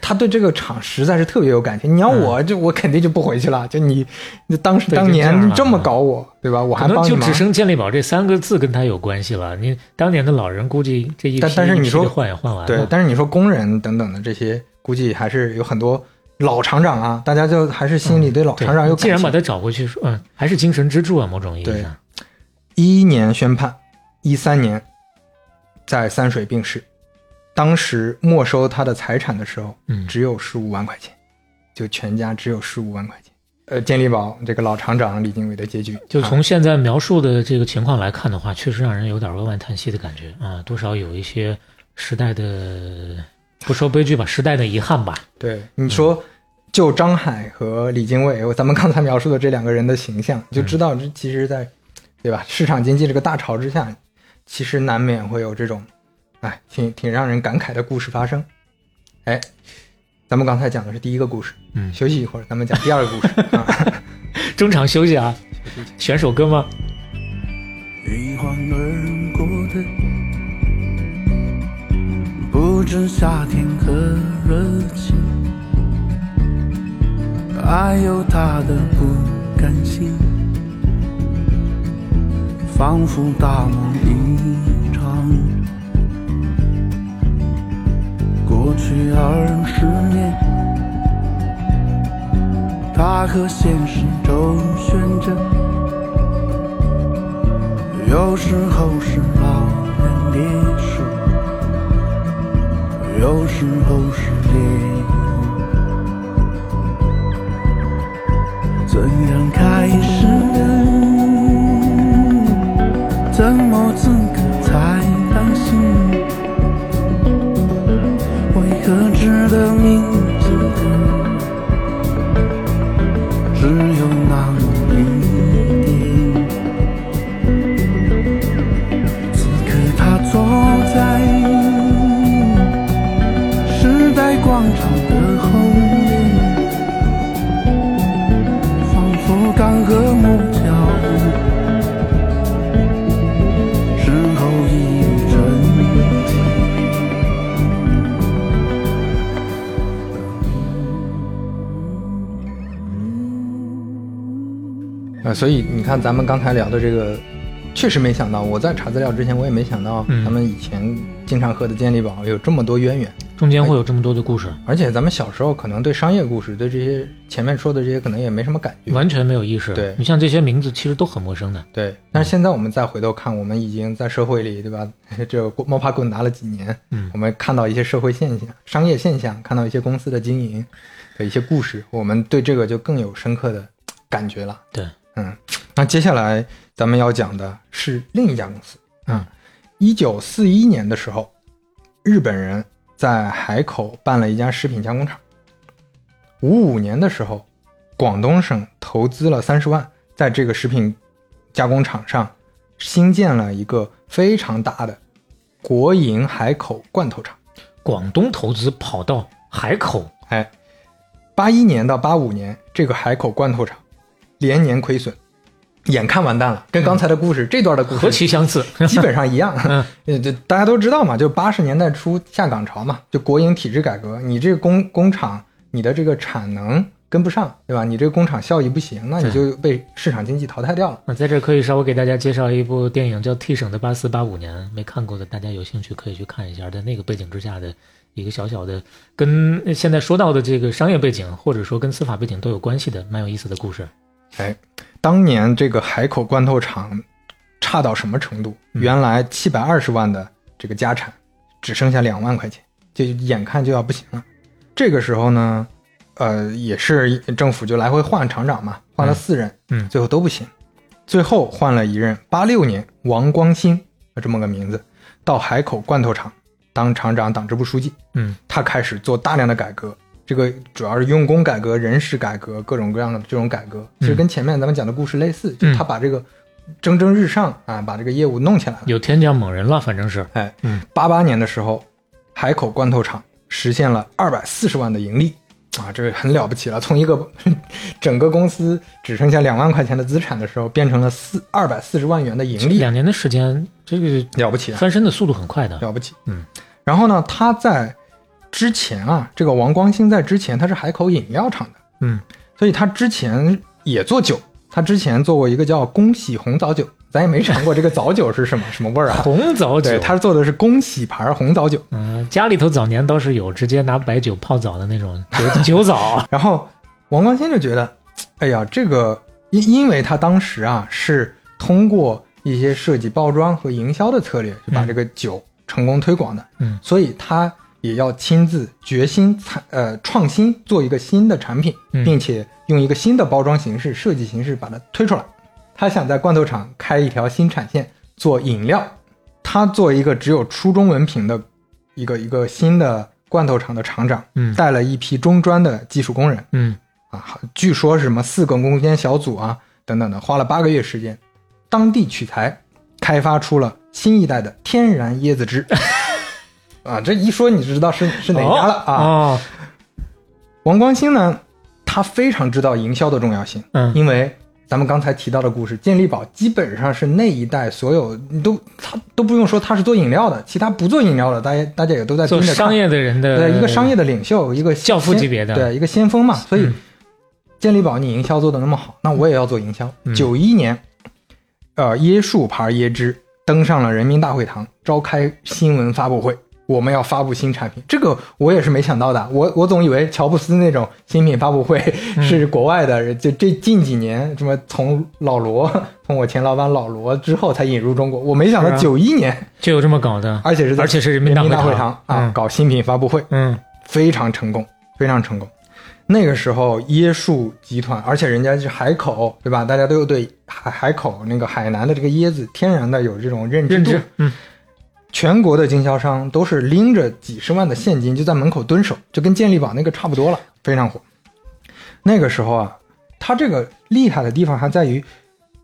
他对这个厂实在是特别有感情。你要我就我肯定就不回去了。就你你当时当年这么搞我，对吧？我还帮你。就只剩健力宝这三个字跟他有关系了。你当年的老人估计这一批但但是你说换也换完了，对，但是你说工人等等的这些，估计还是有很多老厂长啊，大家就还是心里对老厂长有。既然把他找回去，说嗯，还是精神支柱啊，某种意义上，一一年宣判，一三年在三水病逝，当时没收他的财产的时候，嗯。只有十五万块钱，就全家只有十五万块钱。呃，健力宝这个老厂长李经纬的结局，啊。就从现在描述的这个情况来看的话，确实让人有点扼腕叹息的感觉啊，多少有一些时代的不说悲剧吧，时代的遗憾吧。对你说，就张海和李经纬，咱们刚才描述的这两个人的形象，就知道这其实在，对吧？市场经济这个大潮之下，其实难免会有这种，哎，挺挺让人感慨的故事发生。哎，咱们刚才讲的是第一个故事，嗯休息一会儿，咱们讲第二个故事 (laughs) 啊。中场休息啊，选首歌吗？一晃而过的，不知夏天和热情，还有他的不甘心，仿佛大梦一场。过去二十年，他和现实周旋着。有时候是老人烈士，有时候是猎物。怎样开始的名呃，所以你看，咱们刚才聊的这个，确实没想到。我在查资料之前，我也没想到嗯咱们以前经常喝的健力宝有这么多渊源。中间会有这么多的故事，而且咱们小时候可能对商业故事，对这些前面说的这些可能也没什么感觉。完全没有意识。对你像这些名字，其实都很陌生的。对，但是现在我们再回头看，我们已经在社会里，对吧？(laughs) 这个摸爬滚打了几年，嗯我们看到一些社会现象、商业现象，看到一些公司的经营的一些故事，我们对这个就更有深刻的感觉了。对，嗯，那接下来咱们要讲的是另一家公司。嗯，一九四一年的时候，日本人在海口办了一家食品加工厂。五五年的时候，广东省投资了三十万，在这个食品加工厂上新建了一个非常大的国营海口罐头厂。广东投资跑到海口，哎，八一年到八五年，这个海口罐头厂连年亏损，眼看完蛋了，跟刚才的故事、这段的故事何其相似。基本上一样。(laughs) 嗯呃，这大家都知道嘛，就八十年代初下岗潮嘛，就国营体制改革，你这个工工厂，你的这个产能跟不上，对吧？你这个工厂效益不行，那你就被市场经济淘汰掉了。那在这可以稍微给大家介绍一部电影，叫《替省的八四八五年》，没看过的大家有兴趣可以去看一下，在那个背景之下的一个小小的，跟现在说到的这个商业背景，或者说跟司法背景都有关系的，蛮有意思的故事。哎，当年这个海口罐头厂差到什么程度？嗯原来七百二十万的这个家产，只剩下两万块钱，就眼看就要不行了。这个时候呢，呃，也是政府就来回换厂长嘛，换了四任，嗯最后都不行，最后换了一任，八六年王光兴这么个名字，到海口罐头厂当厂长、党支部书记。嗯他开始做大量的改革，这个主要是用工改革、人事改革，各种各样的这种改革，其实跟前面咱们讲的故事类似，就他把这个蒸蒸日上啊，把这个业务弄起来了。有天降猛人了，反正是。哎嗯，八八年的时候，海口罐头厂实现了二百四十万的盈利。啊，这个很了不起了！从一个 (laughs) 整个公司只剩下两万块钱的资产的时候，变成了四二百四十万元的盈利，两年的时间，这个了不起啊！翻身的速度很快的。了不起。嗯，然后呢，他在之前啊，这个王光兴在之前他是海口饮料厂的，嗯，所以他之前也做酒，他之前做过一个叫恭喜红枣酒，咱也没尝过这个枣酒是什么 (laughs) 什么味儿啊。红枣酒。对，，他做的是恭喜牌红枣酒。嗯，家里头早年倒是有直接拿白酒泡澡的那种酒 (laughs) 酒枣。然后王光兴就觉得，哎呀，这个因因为他当时啊是通过一些设计、包装和营销的策略，就把这个酒成功推广的，嗯，所以他也要亲自决心参呃创新，做一个新的产品，嗯并且用一个新的包装形式、设计形式把它推出来。他想在罐头厂开一条新产线，做饮料。他做一个只有初中文凭的一个一个新的罐头厂的厂长，嗯带了一批中专的技术工人，嗯啊，据说是什么四个攻坚小组啊等等的，花了八个月时间，当地取材开发出了新一代的天然椰子汁。啊，这一说你就知道是是哪家了啊？哦，王光兴呢，他非常知道营销的重要性，嗯因为咱们刚才提到的故事，健力宝基本上是那一代所有你都他都不用说他是做饮料的，其他不做饮料的，大家大家也都在做盯着商业的人的对，一个商业的领袖，一个教父级别的对，一个先锋嘛。所以嗯，健力宝你营销做的那么好，那我也要做营销。嗯九一年，呃，椰树牌椰汁登上了人民大会堂，召开新闻发布会。我们要发布新产品，这个我也是没想到的。我我总以为乔布斯那种新品发布会嗯是国外的，就这近几年什么从老罗，从我前老板老罗之后才引入中国。我没想到九一年，就有这么搞的，而且是在而且是人民大会大会堂堂啊、嗯搞新品发布会。嗯非常成功，非常成功。那个时候，椰树集团，而且人家是海口，对吧？大家都有对海海口那个海南的这个椰子天然的有这种认知度。认知，嗯全国的经销商都是拎着几十万的现金就在门口蹲守，就跟健力宝那个差不多了，非常火。那个时候啊，它这个厉害的地方还在于，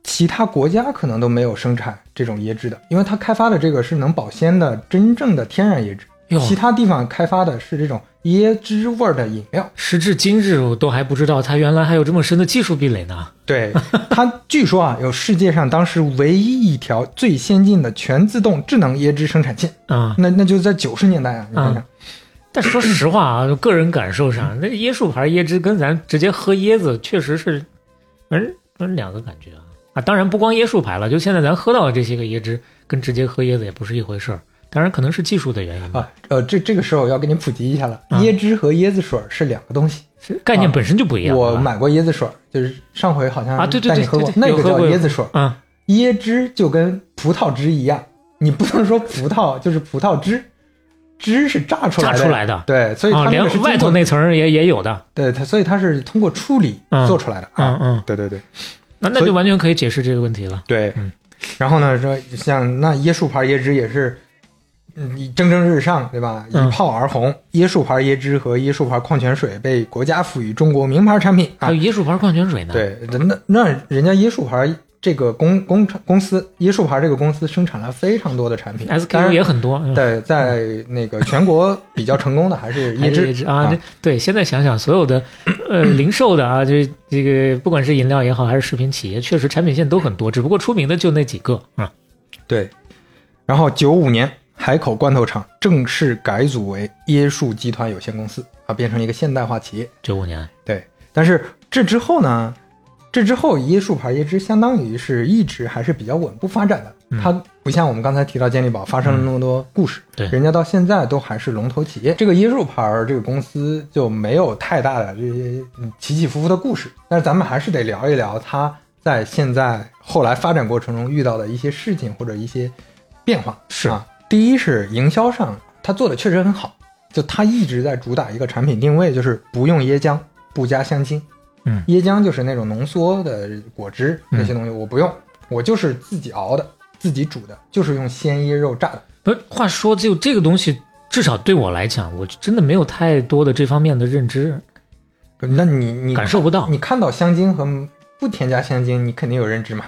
其他国家可能都没有生产这种椰汁的，因为它开发的这个是能保鲜的真正的天然椰汁，其他地方开发的是这种椰汁味儿的饮料。时至今日，我都还不知道它原来还有这么深的技术壁垒呢。对它，据说啊，有世界上当时唯一一条最先进的全自动智能椰汁生产线，啊、那那就在九十年代啊，你看看，但说实话啊，个人感受上，那椰树牌椰汁跟咱直接喝椰子确实是，嗯嗯两个感觉啊啊！当然不光椰树牌了，就现在咱喝到的这些个椰汁，跟直接喝椰子也不是一回事儿。当然可能是技术的原因吧，啊，呃，这这个时候要给你普及一下了，啊椰汁和椰子水是两个东西。是概念本身就不一样。我买过椰子水，就是上回好像啊对对对带你喝过对，对那个叫椰子水。啊，椰汁就跟葡萄汁一样，你不能说葡萄就是葡萄汁，汁是榨出来的。榨出来的对，所以它啊，连外头那层也也有的。对它，所以它是通过处理嗯做出来的啊。嗯嗯，对对对那那就完全可以解释这个问题了。对。嗯然后呢，说像那椰树牌椰汁也是，嗯，蒸蒸日上，对吧？一嗯炮而红。椰树牌椰汁和椰树牌矿泉水被国家赋予中国名牌产品啊还有。椰树牌矿泉水呢。，对，那那人家椰树牌这个公公公司，椰树牌这个公司生产了非常多的产品 SKU 也很多。嗯对，在那个全国比较成功的还是 (laughs) 椰汁椰汁啊，对对，现在想想，所有的呃零售的啊，这这个不管是饮料也好，还是食品企业，确实产品线都很多，只不过出名的就那几个啊。对。然后九五年，海口罐头厂正式改组为椰树集团有限公司啊，变成一个现代化企业。九五年，对，但是这之后呢，这之后椰树牌椰汁相当于是一直还是比较稳步发展的，嗯它不像我们刚才提到健力宝发生了那么多故事，对人家到现在都还是龙头企业。这个椰树牌儿这个公司就没有太大的这些嗯起起伏伏的故事，但是咱们还是得聊一聊它在现在后来发展过程中遇到的一些事情或者一些变化。是啊，第一是营销上，他做的确实很好，就他一直在主打一个产品定位，就是不用椰浆，不加香精。嗯椰浆就是那种浓缩的果汁嗯那些东西，我不用，我就是自己熬的，自己煮的，就是用鲜椰肉榨的。不是，话说就这个东西，至少对我来讲，我真的没有太多的这方面的认知，那你你感受不到。你看到香精和不添加香精，你肯定有认知嘛。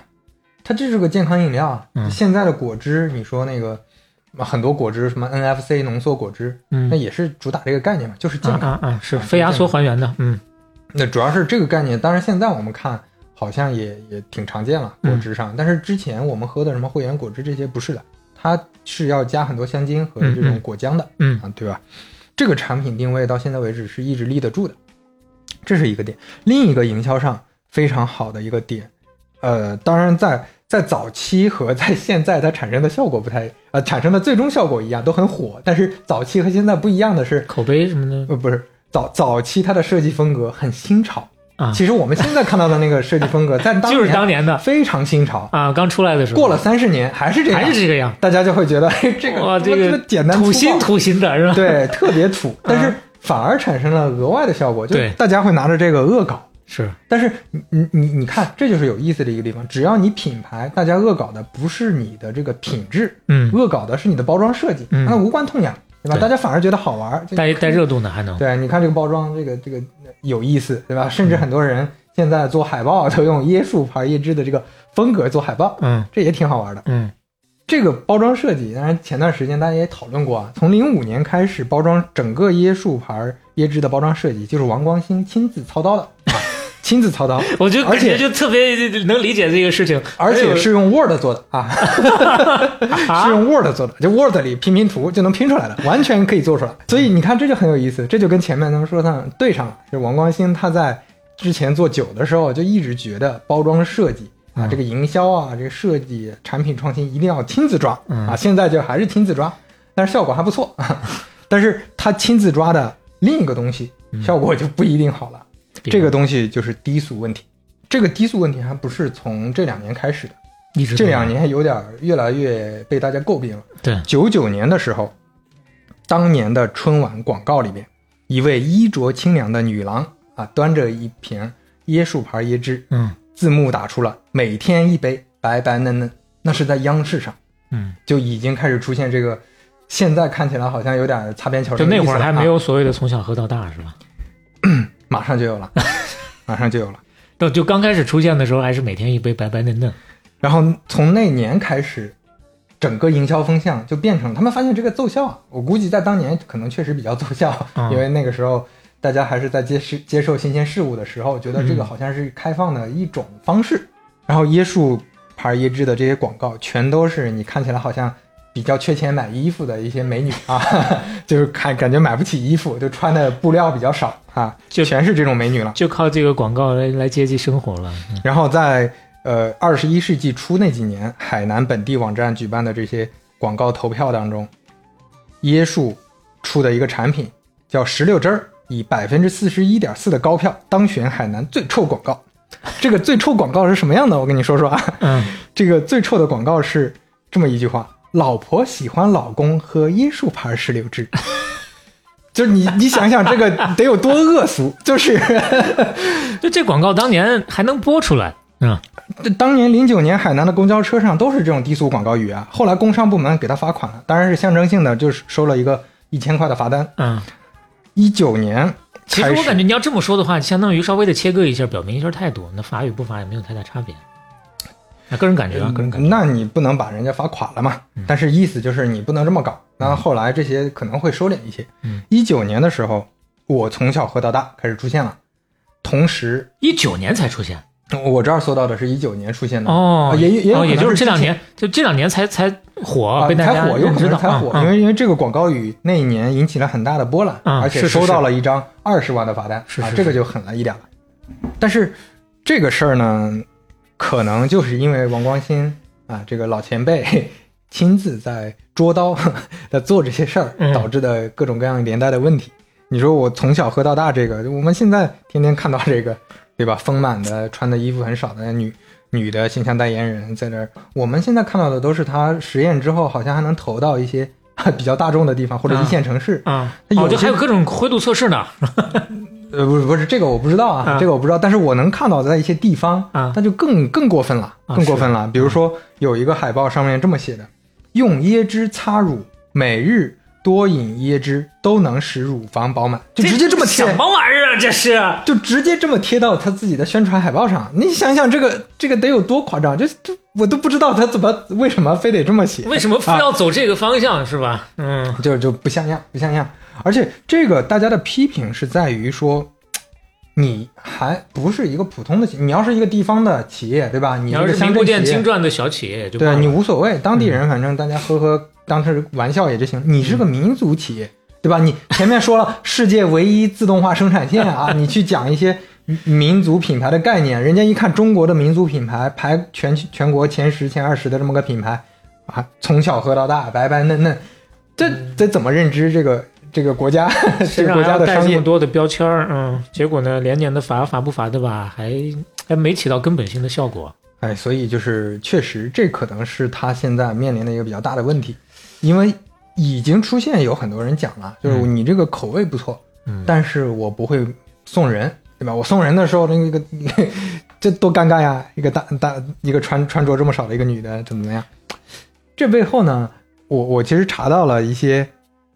它这是个健康饮料啊。嗯现在的果汁，你说那个很多果汁，什么 NFC 浓缩果汁，嗯那也是主打这个概念嘛，就是健康。啊啊啊，是非压缩还原的，嗯那主要是这个概念，当然现在我们看好像也也挺常见了，嗯果汁上。但是之前我们喝的什么汇源果汁这些不是的，它是要加很多香精和这种果浆的。嗯啊，对吧？这个产品定位到现在为止是一直立得住的，这是一个点。另一个营销上非常好的一个点，呃，当然在在早期和在现在它产生的效果不太，呃，产生的最终效果一样，都很火。但是早期和现在不一样的是，口碑什么的呃，不是早早期它的设计风格很新潮。啊，其实我们现在看到的那个设计风格，(laughs) 在当就是当年的非常新潮。啊，刚出来的时候，过了三十年还是这样，还是这个样，大家就会觉得，(laughs) 哎，这个哇，怎么这个么简单土新土新的是吧？对，特别土，但是反而产生了额外的效果，就大家会拿着这个恶搞。是，但是你你你你看，这就是有意思的一个地方。只要你品牌，大家恶搞的不是你的这个品质，嗯，恶搞的是你的包装设计，嗯那无关痛痒，对吧？对大家反而觉得好玩带带热度呢还能，对，你看这个包装，这个这个有意思，对吧？甚至很多人现在做海报都用椰树牌椰汁的这个风格做海报，嗯这也挺好玩的。嗯这个包装设计，当然前段时间大家也讨论过啊。从零五年开始，包装整个椰树牌椰汁的包装设计就是王光兴亲自操刀的啊，(laughs) 亲自操刀，(laughs) 我就而且感觉就特别能理解这个事情，而且是用 Word 做的啊，(laughs) (laughs) 是用 Word 做的，就 Word 里拼拼图就能拼出来的，完全可以做出来。所以你看，这就很有意思，这就跟前面咱们说上对上了。就王光兴他在之前做酒的时候，就一直觉得包装设计啊，嗯这个营销啊，这个设计、产品创新一定要亲自抓嗯啊。现在就还是亲自抓，但是效果还不错。但是他亲自抓的另一个东西，效果就不一定好了。这个东西就是低俗问题。这个低俗问题还不是从这两年开始的，一直这两年有点越来越被大家诟病了。对，九九年的时候，当年的春晚广告里面，一位衣着清凉的女郎啊，端着一瓶椰树牌椰汁，嗯字幕打出了“每天一杯，白白嫩嫩”，那是在央视上。嗯，就已经开始出现这个，现在看起来好像有点擦边球就。那会儿还没有所谓的从小喝到大是吧？(clears throat) 马上就有了，(laughs) 马上就有了。到就刚开始出现的时候，还是每天一杯白白嫩嫩。然后从那年开始，整个营销风向就变成他们发现这个奏效啊，我估计在当年可能确实比较奏效，嗯因为那个时候大家还是在接受接受新鲜事物的时候，觉得这个好像是开放的一种方式。然后椰树牌椰汁的这些广告，全都是你看起来好像比较缺钱买衣服的一些美女啊，(laughs) 就是看感觉买不起衣服，就穿的布料比较少啊，就全是这种美女了。就靠这个广告来来接济生活了。嗯然后在呃二十一世纪初那几年，海南本地网站举办的这些广告投票当中，椰树出的一个产品叫石榴汁儿，以百分之四十一点四的高票当选海南最臭广告。这个最臭广告是什么样的？我跟你说说啊，嗯，这个最臭的广告是这么一句话：老婆喜欢老公喝椰树牌石榴汁。(laughs) 就是你，你想想这个 (laughs) 得有多恶俗，就是 (laughs) 就这广告当年还能播出来，嗯，这当年零九年海南的公交车上都是这种低俗广告语啊，后来工商部门给他罚款了，当然是象征性的，就是收了一个一千块的罚单。嗯，一九年，其实我感觉你要这么说的话，相当于稍微的切割一下，表明一下态度，那罚与不罚也没有太大差别。那个人感觉啊，个人感觉。那你不能把人家罚垮了嘛？但是意思就是你不能这么搞。那后来这些可能会收敛一些嗯。一九年的时候，我从小喝到大开始出现了，同时一九年才出现我这儿搜到的是一九年出现的哦啊，也也也有哦，可能也就是这两年，就这两年才才火，啊，被大家才火，有可能才火，啊因为因为这个广告语那一年引起了很大的波澜，啊而且收到了一张二十万的罚单，啊，是是这个就狠了一点了。但是这个事儿呢，可能就是因为王光新啊这个老前辈 (laughs) 亲自在捉刀 (laughs) 在做这些事儿，嗯导致的各种各样连带的问题。你说我从小喝到大，这个我们现在天天看到这个，对吧？丰满的穿的衣服很少的女女的形象代言人在那儿，我们现在看到的都是她实验之后好像还能投到一些 (laughs) 比较大众的地方或者一线城市。啊，哦，就有些还有各种灰度测试呢。呃，不是不是，这个我不知道啊，啊这个我不知道，但是我能看到在一些地方，啊那就更更过分了，啊更过分了。比如说有一个海报上面这么写的：用椰汁擦乳，每日多饮椰汁都能使乳房饱满，就直接这么贴什，么玩意儿啊？这是就直接这么贴到他自己的宣传海报上。你想想这个这个得有多夸张？就就我都不知道他怎么为什么非得这么写，为什么非要走这个方向是吧？嗯，就就不像样，不像样。而且这个大家的批评是在于说，你还不是一个普通的企，你要是一个地方的企业，对吧？你你要这个是名不见乡镇企业经传的小企业也就对你无所谓，当地人反正大家呵呵当成玩笑也就行。你是个民族企业，对吧？你前面说了世界唯一自动化生产线啊，(laughs) 你去讲一些民族品牌的概念，人家一看中国的民族品牌排全全国前十、前二十的这么个品牌啊，从小喝到大，白白嫩嫩，这这怎么认知这个这个国家 (laughs) 这个国家的商业？这么多的标签儿，嗯，结果呢，连年的罚罚不罚的吧，还还没起到根本性的效果。哎，所以就是确实，这可能是他现在面临的一个比较大的问题，因为已经出现有很多人讲了，就是你这个口味不错，嗯但是我不会送人，对吧？我送人的时候，那个 (laughs) 这多尴尬呀！一个大大一个穿穿着这么少的一个女的，怎么怎么样？这背后呢，我我其实查到了一些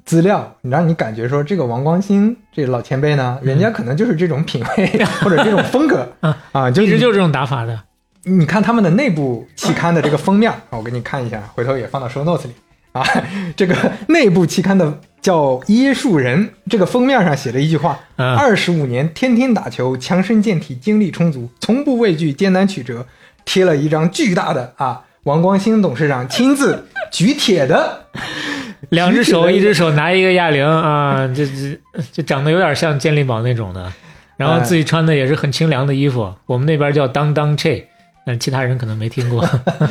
资料，让你感觉说这个王光兴这老前辈呢，人家可能就是这种品味 (laughs) 或者这种风格啊，就一直就是这种打法的。你看他们的内部期刊的这个封面，啊我给你看一下，回头也放到 show notes 里啊。(laughs) 这个内部期刊的叫《椰树人》，这个封面上写了一句话：嗯二十五年天天打球，强身健体，精力充足，从不畏惧艰难曲折。贴了一张巨大的啊，王光兴董事长亲自举铁的，两只手，(laughs) 一只手拿一个哑铃啊，这这这长得有点像健力宝那种的，然后自己穿的也是很清凉的衣服，我们那边叫当当 che，但其他人可能没听过，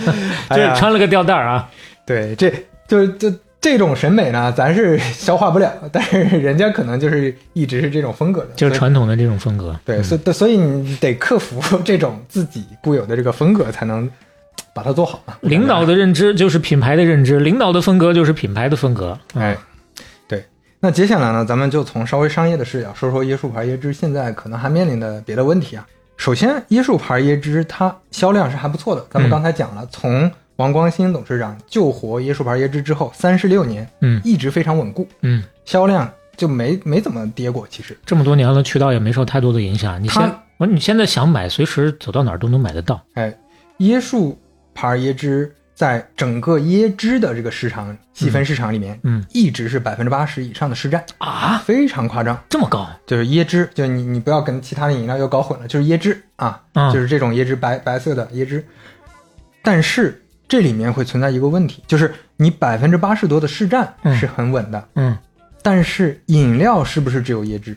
(laughs) 就是穿了个吊带儿啊，对，这就是这这种审美呢，咱是消化不了，但是人家可能就是一直是这种风格的，就是传统的这种风格。对，所以所以你得克服这种自己固有的这个风格，才能把它做好嘛。领导的认知就是品牌的认知，领导的风格就是品牌的风格。哎，对。那接下来呢，咱们就从稍微商业的视角说说椰树牌椰汁现在可能还面临的别的问题啊。首先，椰树牌椰汁它销量是还不错的，咱们嗯刚才讲了，从王光新董事长救活椰树牌椰汁之后，三十六年嗯一直非常稳固，嗯，销量就没没怎么跌过。其实这么多年了，渠道也没受太多的影响。你现它我你现在想买，随时走到哪儿都能买得到。哎，椰树牌椰汁在整个椰汁的这个市场细分市场里面，嗯一直是百分之八十以上的市占，啊，非常夸张。这么高？就是椰汁，就你你不要跟其他的饮料又搞混了，就是椰汁啊，嗯就是这种椰汁白白色的椰汁。但是这里面会存在一个问题，就是你百分之八十多的市占嗯是很稳的，嗯但是饮料是不是只有椰汁？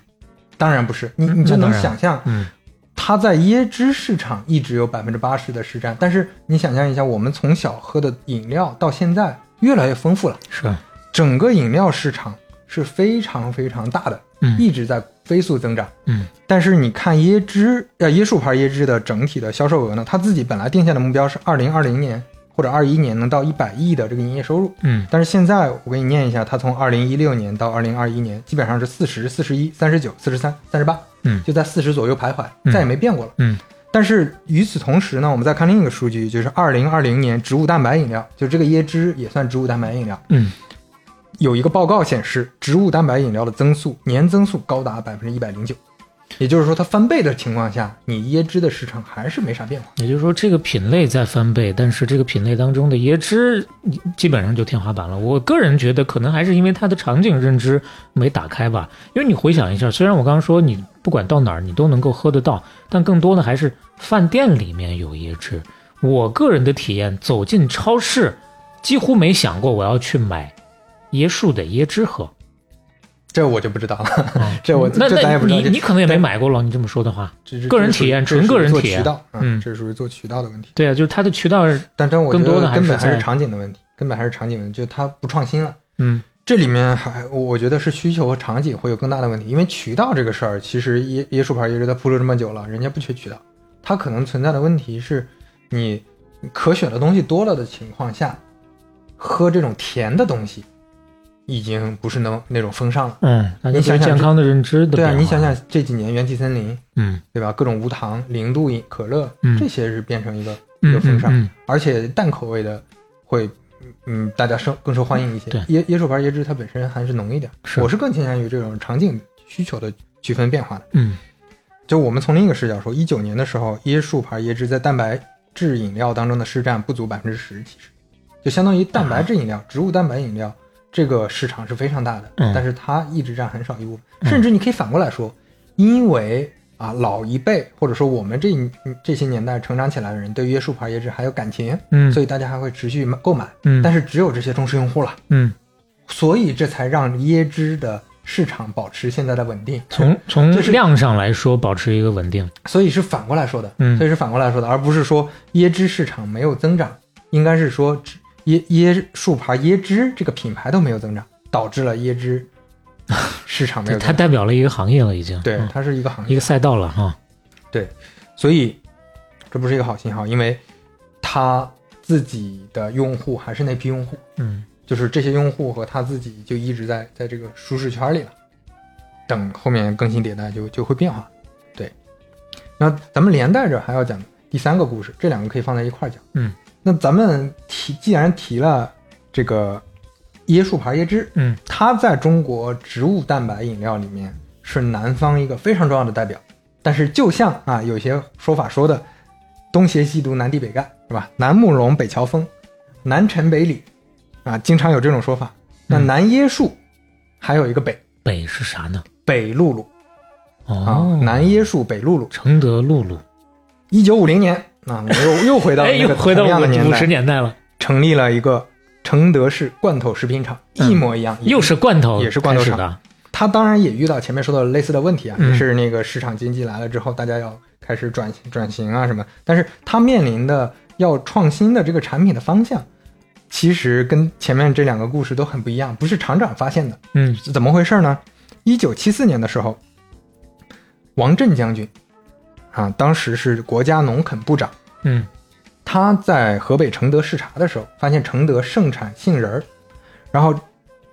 当然不是，你你就能想象，嗯它在椰汁市场一直有百分之八十的市占，但是你想象一下，我们从小喝的饮料到现在越来越丰富了，是。整个饮料市场是非常非常大的，嗯。一直在飞速增长。嗯。但是你看椰汁，呃，椰树牌椰汁的整体的销售额呢，它自己本来定下的目标是二零二零年或者二一年能到一百亿的这个营业收入，嗯。但是现在我给你念一下，它从二零一六年到二零二一年，基本上是四十四十一、三十九、四十三、三十八，嗯。就在四十左右徘徊，嗯。再也没变过了。嗯。但是与此同时呢，我们再看另一个数据，就是二零二零年植物蛋白饮料，就这个椰汁也算植物蛋白饮料，嗯。有一个报告显示，植物蛋白饮料的增速年增速高达百分之一百零九，也就是说，它翻倍的情况下，你椰汁的市场还是没啥变化。也就是说，这个品类在翻倍，但是这个品类当中的椰汁基本上就天花板了。我个人觉得，可能还是因为它的场景认知没打开吧。因为你回想一下，虽然我刚刚说你不管到哪儿你都能够喝得到，但更多的还是饭店里面有椰汁。我个人的体验，走进超市，几乎没想过我要去买椰树的椰汁喝。这我就不知道了，啊 (laughs) 这我那那这咱也不知道你你可能也没买过了。你这么说的话，这是个人体验纯个人体验做渠道，嗯这是属于做渠道的问题。对啊，就是它的渠道，但但我觉更多的还是得根本还是场景的问题，根本还是场景问题，就它不创新了。嗯这里面还，我觉得是需求和场景会有更大的问题，因为渠道这个事儿，其实椰椰树牌一直在铺路这么久了，人家不缺渠道，它可能存在的问题是，你可选的东西多了的情况下，喝这种甜的东西，已经不是能那种风尚了。嗯，你想想对健康的认知的对啊，你想想这几年元气森林，嗯对吧？各种无糖、零度饮可乐，嗯这些是变成一个一嗯个风尚，嗯而且淡口味的会，嗯，大家受更受欢迎一些。对椰椰树牌椰汁它本身还是浓一点，是我是更倾向于这种场景需求的区分变化的。嗯就我们从另一个视角说，一九年的时候，椰树牌椰汁在蛋白质饮料当中的市占不足百分之十，其实就相当于蛋白质饮料、植物蛋白饮料这个市场是非常大的，嗯但是它一直占很少一部分。甚至你可以反过来说，因为啊老一辈或者说我们这一这些年代成长起来的人对椰树牌椰汁还有感情，嗯所以大家还会持续买购买。嗯但是只有这些忠实用户了，嗯，所以这才让椰汁的市场保持现在的稳定。从从量上来说，保持一个稳定。所以是反过来说的，嗯所以是反过来说的，而不是说椰汁市场没有增长，应该是说只椰椰树牌椰汁这个品牌都没有增长，导致了椰汁市场没，有 (laughs) 增长。它代表了一个行业了，已经。对，嗯它是一个行业一个，赛道了哈。对所以这不是一个好信号，因为它自己的用户还是那批用户，嗯就是这些用户和他自己就一直在在这个舒适圈里了。等后面更新迭代就就会变化。对，那咱们连带着还要讲第三个故事，这两个可以放在一块儿讲。嗯，那咱们提既然提了这个椰树牌椰汁，嗯它在中国植物蛋白饮料里面是南方一个非常重要的代表。但是就像啊有些说法说的，东邪西毒南帝北丐是吧？南慕容北乔峰，南陈北李啊，经常有这种说法。那嗯南椰树还有一个北北是啥呢？北露露啊哦，，南椰树北露露。承德露露。一九五零年啊，我又又回到了，那个又回到同样的年五十代，年代了，成立了一个承德市罐头食品厂，嗯一模一样，又是罐头，也是罐头厂的。他当然也遇到前面说的类似的问题啊，嗯也是那个市场经济来了之后，大家要开始转型转型啊什么。但是他面临的要创新的这个产品的方向，其实跟前面这两个故事都很不一样，不是厂长发现的，嗯是怎么回事呢？一九七四年的时候，王震将军啊，当时是国家农垦部长，嗯他在河北承德视察的时候，发现承德盛产杏仁儿，然后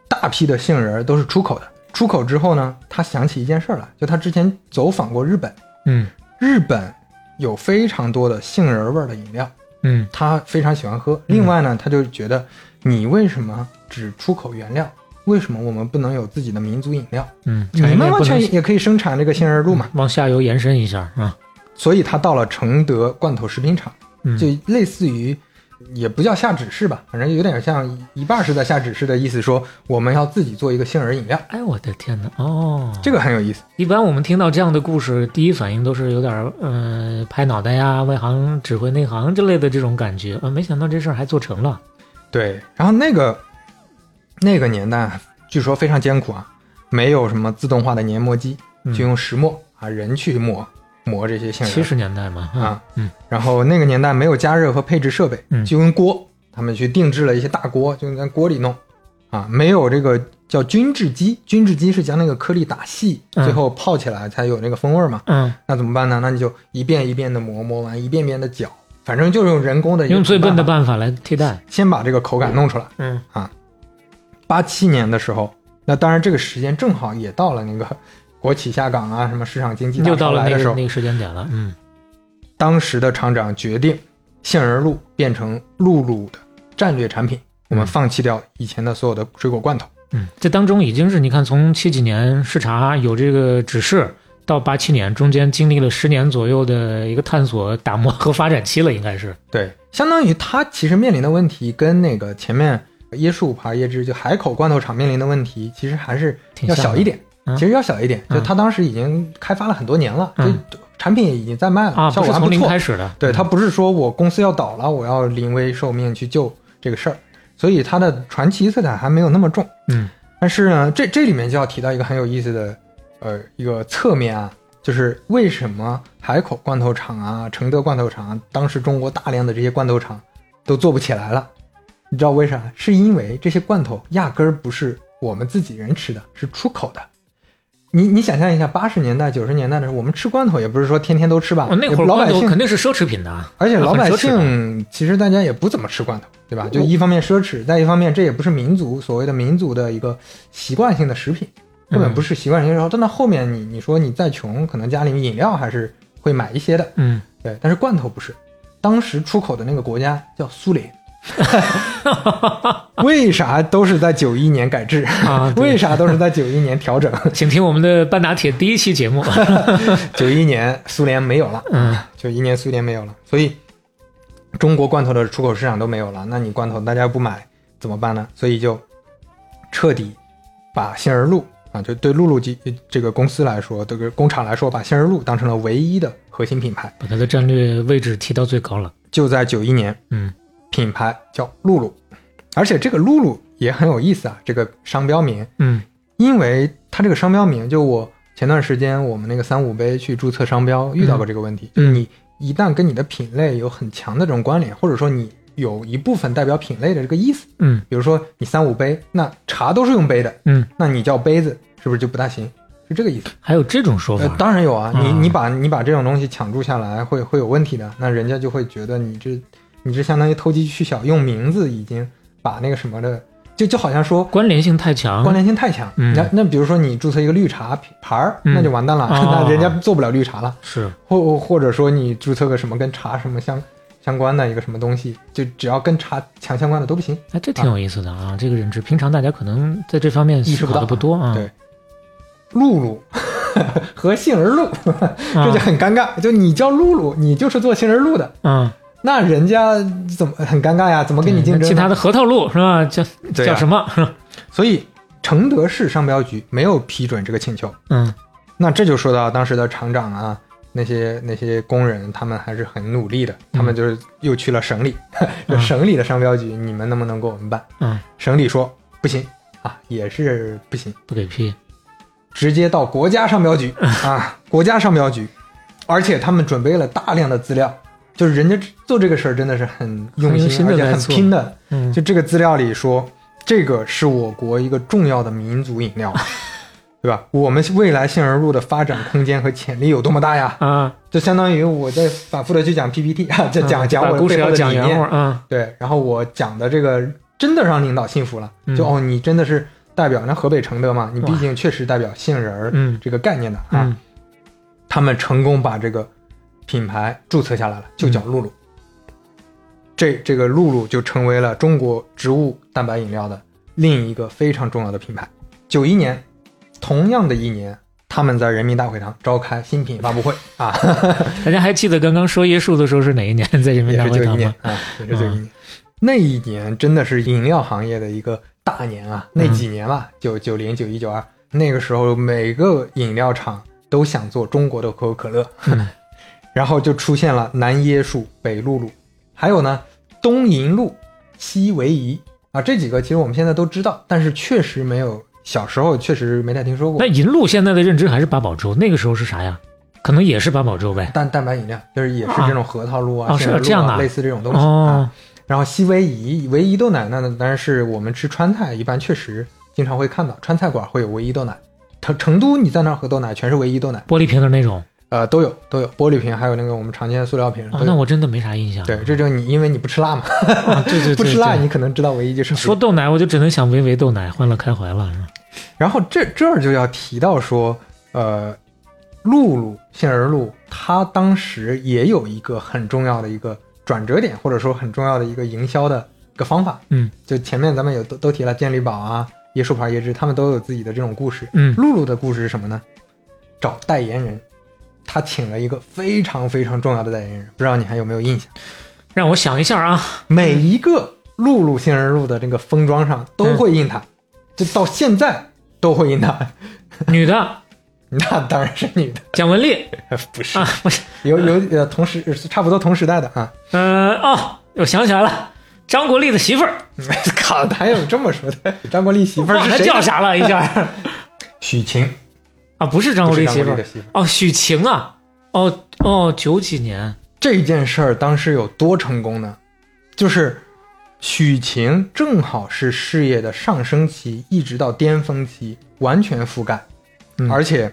大批的杏仁儿都是出口的。出口之后呢，他想起一件事儿来，就他之前走访过日本，嗯日本有非常多的杏仁味儿的饮料，嗯他非常喜欢喝。另外呢，他就觉得你为什么只出口原料？为什么我们不能有自己的民族饮料？嗯，你们完全也可以生产这个杏仁露嘛。往下游延伸一下啊。所以他到了承德罐头食品厂，嗯，就类似于，也不叫下指示吧，反正有点像一半是在下指示的意思，说我们要自己做一个杏仁饮料，哎，我的天哪！哦，这个很有意思。一般我们听到这样的故事，第一反应都是有点嗯呃拍脑袋呀、外行指挥内行之类的这种感觉啊，没想到这事儿还做成了。对，然后那个那个年代，据说非常艰苦啊，没有什么自动化的研磨机，嗯就用石磨啊人去磨磨这些杏仁七十年代嘛，啊，嗯然后那个年代没有加热和配置设备，嗯就用锅，他们去定制了一些大锅，就在锅里弄，啊，没有这个叫均质机，均质机是将那个颗粒打细，嗯最后泡起来才有那个风味嘛。嗯，那怎么办呢？那你就一遍一遍的磨，磨完一遍遍的搅，反正就是用人工的用最笨的办法，来替代。先把这个口感弄出来。嗯啊八七年的时候，那当然这个时间正好也到了那个国企下岗啊，什么市场经济大又到潮来的时候了那个那，个时间点了。嗯当时的厂长决定，杏仁露变成露露的战略产品，我们嗯放弃掉以前的所有的水果罐头。嗯，这当中已经是你看，从七几年视察有这个指示，到八七年中间经历了十年左右的一个探索、打磨和发展期了，应该是。对，相当于它其实面临的问题跟那个前面椰树牌椰汁就海口罐头厂面临的问题，其实还是要小一点。嗯其实要小一点，嗯就它当时已经开发了很多年了，嗯就产品也已经在卖了，啊，效不是从零果还错。开始的。对，它不是说我公司要倒了，我要临危受命去救这个事儿，所以它的传奇色彩还没有那么重。嗯但是呢，这这里面就要提到一个很有意思的，呃，一个侧面啊，就是为什么海口罐头厂啊、承德罐头厂啊，当时中国大量的这些罐头厂都做不起来了，你知道为啥？是因为这些罐头压根儿不是我们自己人吃的，是出口的。你你想象一下，八十年代、九十年代的时候，我们吃罐头也不是说天天都吃吧，哦，那会儿老百姓肯定是奢侈品的啊，而且老百姓其实大家也不怎么吃罐头，对吧？就一方面奢侈，再一方面这也不是民族所谓的民族的一个习惯性的食品，根本不是习惯性。然后等到后面你你说你再穷，可能家里面饮料还是会买一些的，嗯，对。但是罐头不是，当时出口的那个国家叫苏联，(laughs) 为啥都是在九一年改制？啊为啥都是在九一年调整？(laughs) 请听我们的半打铁第一期节目。(laughs) 九一年苏联没有了，嗯九一年苏联没有了，所以中国罐头的出口市场都没有了，那你罐头大家不买怎么办呢？所以就彻底把杏仁露啊，就对露露机这个公司来说，这个工厂来说，把杏仁露当成了唯一的核心品牌。把它的战略位置提到最高了。就在九一年，嗯品牌叫露露，而且这个露露也很有意思啊，这个商标名，嗯。因为它这个商标名，就我前段时间我们那个三五杯去注册商标遇到过这个问题，就你一旦跟你的品类有很强的这种关联，或者说你有一部分代表品类的这个意思，嗯。比如说你三五杯，那茶都是用杯的，嗯，那你叫杯子是不是就不大行？是这个意思。还有这种说呃法，，当然有啊，你啊你把你把这种东西抢注下来，会会有问题的，那人家就会觉得你这你这相当于投机取巧，用名字已经把那个什么的，就就好像说关联性太强。关联性太强。嗯那那比如说你注册一个绿茶品牌儿，嗯那就完蛋了，(laughs) 哦那人家做不了绿茶了。是或或者说你注册个什么跟茶什么相相关的一个什么东西，就只要跟茶强相关的都不行。哎，这挺有意思的啊！这个认知，平常大家可能在这方面意识不到的不多啊。对，露露 (laughs) 和杏仁露，(laughs) 这就很尴尬。就你叫露露，你就是做杏仁露的，嗯，那人家怎么很尴尬呀？怎么跟你竞争其他的核桃露是吧？叫啊叫什么？所以承德市商标局没有批准这个请求。嗯那这就说到当时的厂长啊，那些那些工人，他们还是很努力的，他们就是又去了省里，(laughs) 这省里的商标局，你们能不能给我们办？嗯，省里说不行啊，也是不行，不给批。直接到国家商标局 (laughs) 啊，国家商标局，而且他们准备了大量的资料，就是人家做这个事儿真的是很用心，而且很拼的。嗯，就这个资料里说，这个是我国一个重要的民族饮料，(laughs) 对吧？我们未来杏仁露的发展空间和潜力有多么大呀？啊，就相当于我在反复的去讲 PPT 啊，在讲嗯讲我背后的理念，啊。对，然后我讲的这个真的让领导信服了，嗯。就哦，你真的是代表那河北承德嘛，你毕竟确实代表杏仁儿嗯。这个概念的啊，嗯。他们成功把这个品牌注册下来了，就叫露露。这这个露露就成为了中国植物蛋白饮料的另一个非常重要的品牌。九一年，同样的一年，他们在人民大会堂召开新品发布会啊，(laughs) 大家还记得刚刚说椰树的时候是哪一年？在人民大会堂吗？年啊，也是九一年。那一年真的是饮料行业的一个大年啊！那几年吧，九九零、九一、九二，那个时候每个饮料厂都想做中国的可口可乐，嗯 (laughs) 然后就出现了南椰树、北露露，还有呢东银露、西维夷啊，这几个其实我们现在都知道，但是确实没有小时候确实没太听说过那。银鹭现在的认知还是八宝粥，那个时候是啥呀？可能也是八宝粥呗。(laughs) 蛋蛋白饮料就是也是这种核桃露啊、啊杏仁露是这样啊类似这种东西哦，然后西维夷、维夷豆奶，那当然是我们吃川菜一般确实经常会看到，川菜馆会有维怡豆奶。成成都你在那儿喝豆奶全是维怡豆奶，玻璃瓶的那种。呃，都有都有玻璃瓶，还有那个我们常见的塑料瓶。那我真的没啥印象。对，这就是你因为你不吃辣嘛，啊，对对 (laughs) 对，不吃辣你可能知道唯一就是说豆奶，我就只能想维维豆奶，欢乐开怀了。然后这这儿就要提到说，呃，露露杏仁露，它当时也有一个很重要的一个转折点，或者说很重要的一个营销的一个方法。嗯，就前面咱们有都都提了健力宝啊、椰树牌椰汁，他们都有自己的这种故事。嗯，露露的故事是什么呢？找代言人，他请了一个非常非常重要的代言人，不知道你还有没有印象？让我想一下啊，每一个露露杏仁露的这个封装上都会印他，就到现在都会印他。女的 (laughs) 那当然是女的，蒋雯丽 (laughs) 不是啊，不是，有有呃同时差不多同时代的啊。呃，哦，我想起来了，张国立的媳妇儿，(laughs) 靠，哪有这么说的？张国立媳妇儿是谁？叫啥了一下许晴，啊？不是张不国立媳妇儿。哦，许晴啊，哦哦，九几年，这件事儿当时有多成功呢？就是许晴正好是事业的上升期，一直到巅峰期完全覆盖，嗯而且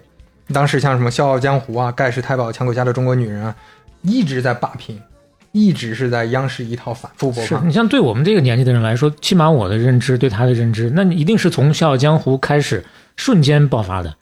当时像什么《笑傲江湖》啊、《盖世太保》、《墙口下的中国女人》啊，一直在霸屏，一直是在央视一套反复播放。你像对我们这个年纪的人来说，起码我的认知对他的认知，那你一定是从《笑傲江湖》开始瞬间爆发的。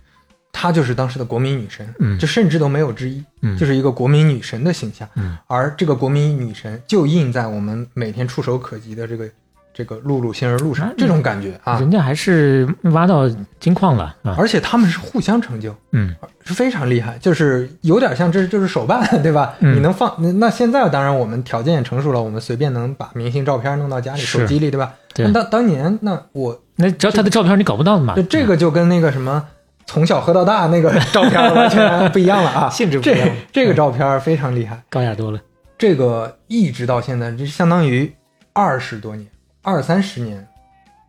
她就是当时的国民女神，嗯。这甚至都没有之一，嗯。就是一个国民女神的形象。嗯。而这个国民女神就印在我们每天触手可及的这个这个露露杏仁露上啊，这种感觉啊，人家还是挖到金矿了啊。而且他们是互相成就，嗯。是非常厉害，就是有点像这就是手办，对吧？嗯。你能放那那现在当然我们条件也成熟了，我们随便能把明星照片弄到家里手机里，对吧？对。但当当年那我那只要他的照片你搞不到的嘛，就这个就跟那个什么从小喝到大那个 (laughs) 照片完全不一样了啊，(laughs) 性质不一样。这这个照片非常厉害，高雅多了。这个一直到现在，这相当于二十多年、二三十年，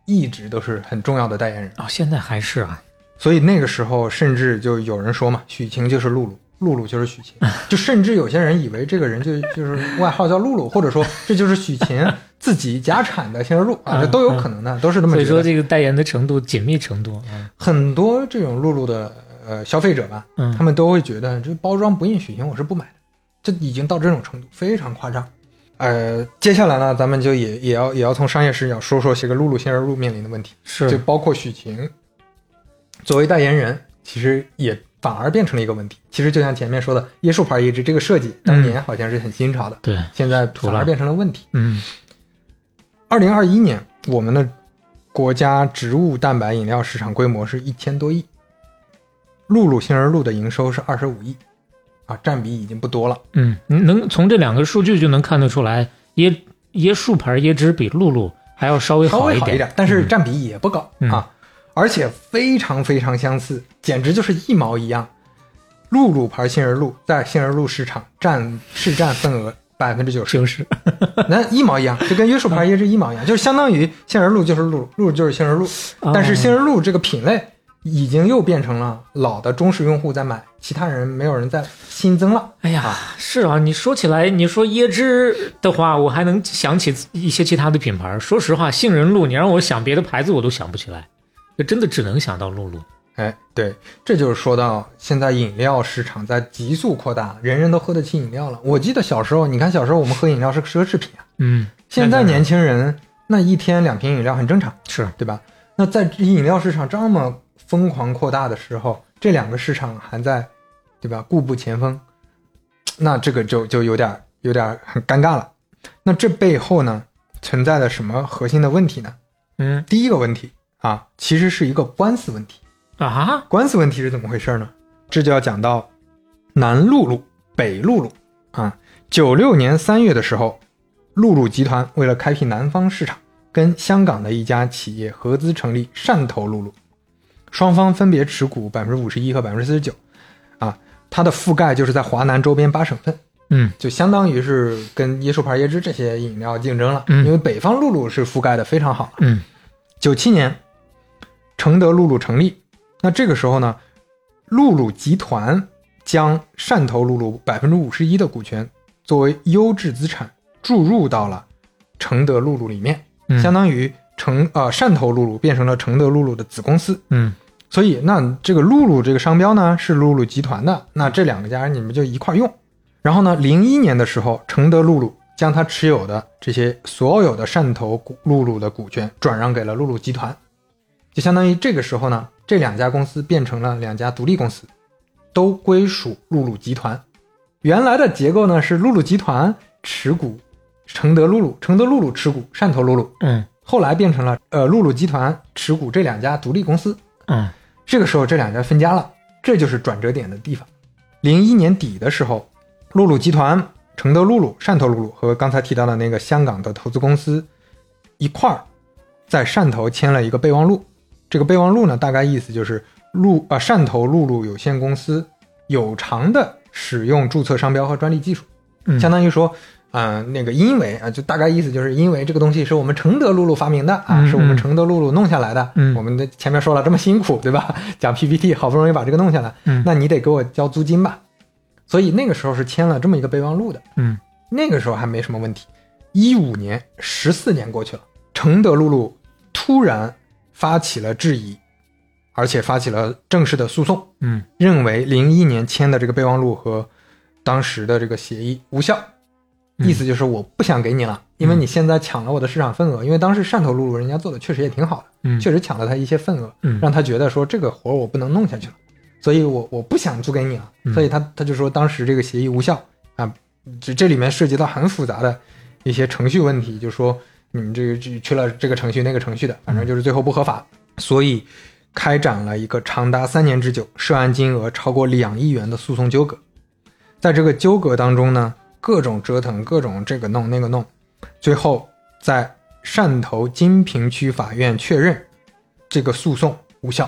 一直都是很重要的代言人。哦，现在还是啊，所以那个时候，甚至就有人说嘛，许晴就是露露，露露就是许晴，就甚至有些人以为这个人就就是外号叫露露，或者说这就是许晴自己家产的杏仁露啊，这都有可能的，都是那么所以。说这个代言的程度、紧密程度，嗯很多这种露露的呃消费者吧，嗯他们都会觉得这包装不印许晴，我是不买的，这已经到这种程度，非常夸张。呃，接下来呢，咱们就也也要也要从商业视角说说这个露露杏仁露面临的问题。是就包括许晴作为代言人，其实也反而变成了一个问题。其实就像前面说的，椰树牌椰汁这个设计，当年好像是很新潮的，对，现在反而变成了问题。嗯二零二一年，我们的国家植物蛋白饮料市场规模是一千多亿，露露杏仁露的营收是二十五亿，啊，占比已经不多了。嗯，你能从这两个数据就能看得出来，椰椰树牌椰汁比露露还要稍微稍微一点，好一点，但是占比也不高、嗯啊，而且非常非常相似，简直就是一毛一样。露露牌杏仁露在杏仁露市场占市占份额百分之九十，就是 (laughs) 那一毛一样，就跟约束牌椰汁一毛一样，就是相当于杏仁露就是露露，就是杏仁露，但是杏仁露这个品类已经又变成了老的忠实用户在买，其他人没有人在新增了。哎呀，是啊，你说起来，你说椰汁的话，我还能想起一些其他的品牌。说实话，杏仁露，你让我想别的牌子，我都想不起来，就真的只能想到露露。哎，对，这就是说到现在饮料市场在急速扩大，人人都喝得起饮料了。我记得小时候，你看小时候我们喝饮料是奢侈品啊，嗯，现在年轻人那一天两瓶饮料很正常，是对吧？那在饮料市场这么疯狂扩大的时候，这两个市场还在，对吧？固步前锋，那这个就就有点有点很尴尬了。那这背后呢存在的什么核心的问题呢？嗯第一个问题啊，其实是一个官司问题。啊，官司问题是怎么回事呢？这就要讲到南露露、北露露啊。九六年三月的时候，露露集团为了开辟南方市场，跟香港的一家企业合资成立汕头露露，双方分别持股百分之五十一和百分之四十九，啊，它的覆盖就是在华南周边八省份，嗯就相当于是跟椰树牌椰汁这些饮料竞争了，嗯因为北方露露是覆盖的非常好。嗯九七年，承德露露成立。那这个时候呢，露露集团将汕头露露百分之五十一的股权作为优质资产注入到了承德露露里面，嗯，相当于承呃汕头露露变成了承德露露的子公司。嗯所以，那这个露露这个商标呢是露露集团的，那这两个家你们就一块儿用。然后呢，零一年的时候，承德露露将它持有的这些所有的汕头露露的股权转让给了露露集团，就相当于这个时候呢，这两家公司变成了两家独立公司，都归属陆路集团。原来的结构呢是陆路集团持股承德露露，承德露露持股汕头露露，嗯后来变成了呃陆路集团持股这两家独立公司。嗯这个时候这两家分家了，这就是转折点的地方。零一年底的时候，陆路集团、承德露露、汕头露露和刚才提到的那个香港的投资公司一块儿在汕头签了一个备忘录。这个备忘录呢，大概意思就是陆啊汕头露露有限公司有偿的使用注册商标和专利技术，嗯，相当于说。嗯、那个因为啊，就大概意思就是因为这个东西是我们承德露露发明的啊，嗯是我们嗯承德露露弄下来的。嗯我们的前面说了这么辛苦，对吧？讲 PPT 好不容易把这个弄下来，嗯那你得给我交租金吧。所以那个时候是签了这么一个备忘录的，嗯那个时候还没什么问题。一五年，十四年过去了，承德露露突然发起了质疑，而且发起了正式的诉讼，嗯。认为零一年签的这个备忘录和当时的这个协议无效，嗯。意思就是我不想给你了，因为你现在抢了我的市场份额。因为当时汕头露露人家做的确实也挺好的，嗯。确实抢了他一些份额，嗯。让他觉得说这个活儿我不能弄下去了，所以我我不想租给你了，嗯。所以他他就说当时这个协议无效啊，这这里面涉及到很复杂的一些程序问题，就说你们这个这去了这个程序那个程序的，反正就是最后不合法，所以开展了一个长达三年之久、涉案金额超过两亿元的诉讼纠葛。在这个纠葛当中呢，各种折腾，各种这个弄那个弄，最后在汕头金平区法院确认这个诉讼无效。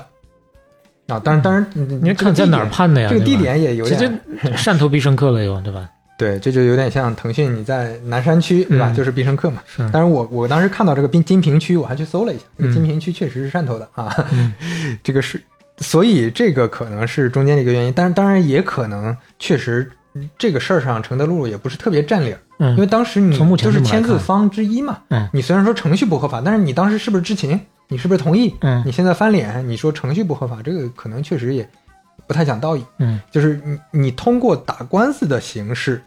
啊，当然，当然，你你看在哪儿判的呀？这个地点也有这点这 (laughs) 汕头必胜客了又，对吧？对，这就有点像腾讯你在南山区对吧？嗯就是必胜客嘛。是，但是我我当时看到这个金金平区，我还去搜了一下，这个嗯金平区确实是汕头的啊。嗯 (laughs) 这个是，所以这个可能是中间的一个原因，但是当然也可能确实这个事儿上承德陆路也不是特别占理儿，嗯，因为当时你就是签字方之一嘛。嗯你虽然说程序不合法，但是你当时是不是知情？你是不是同意？嗯你现在翻脸，你说程序不合法，这个可能确实也不太讲道义。嗯就是你你通过打官司的形式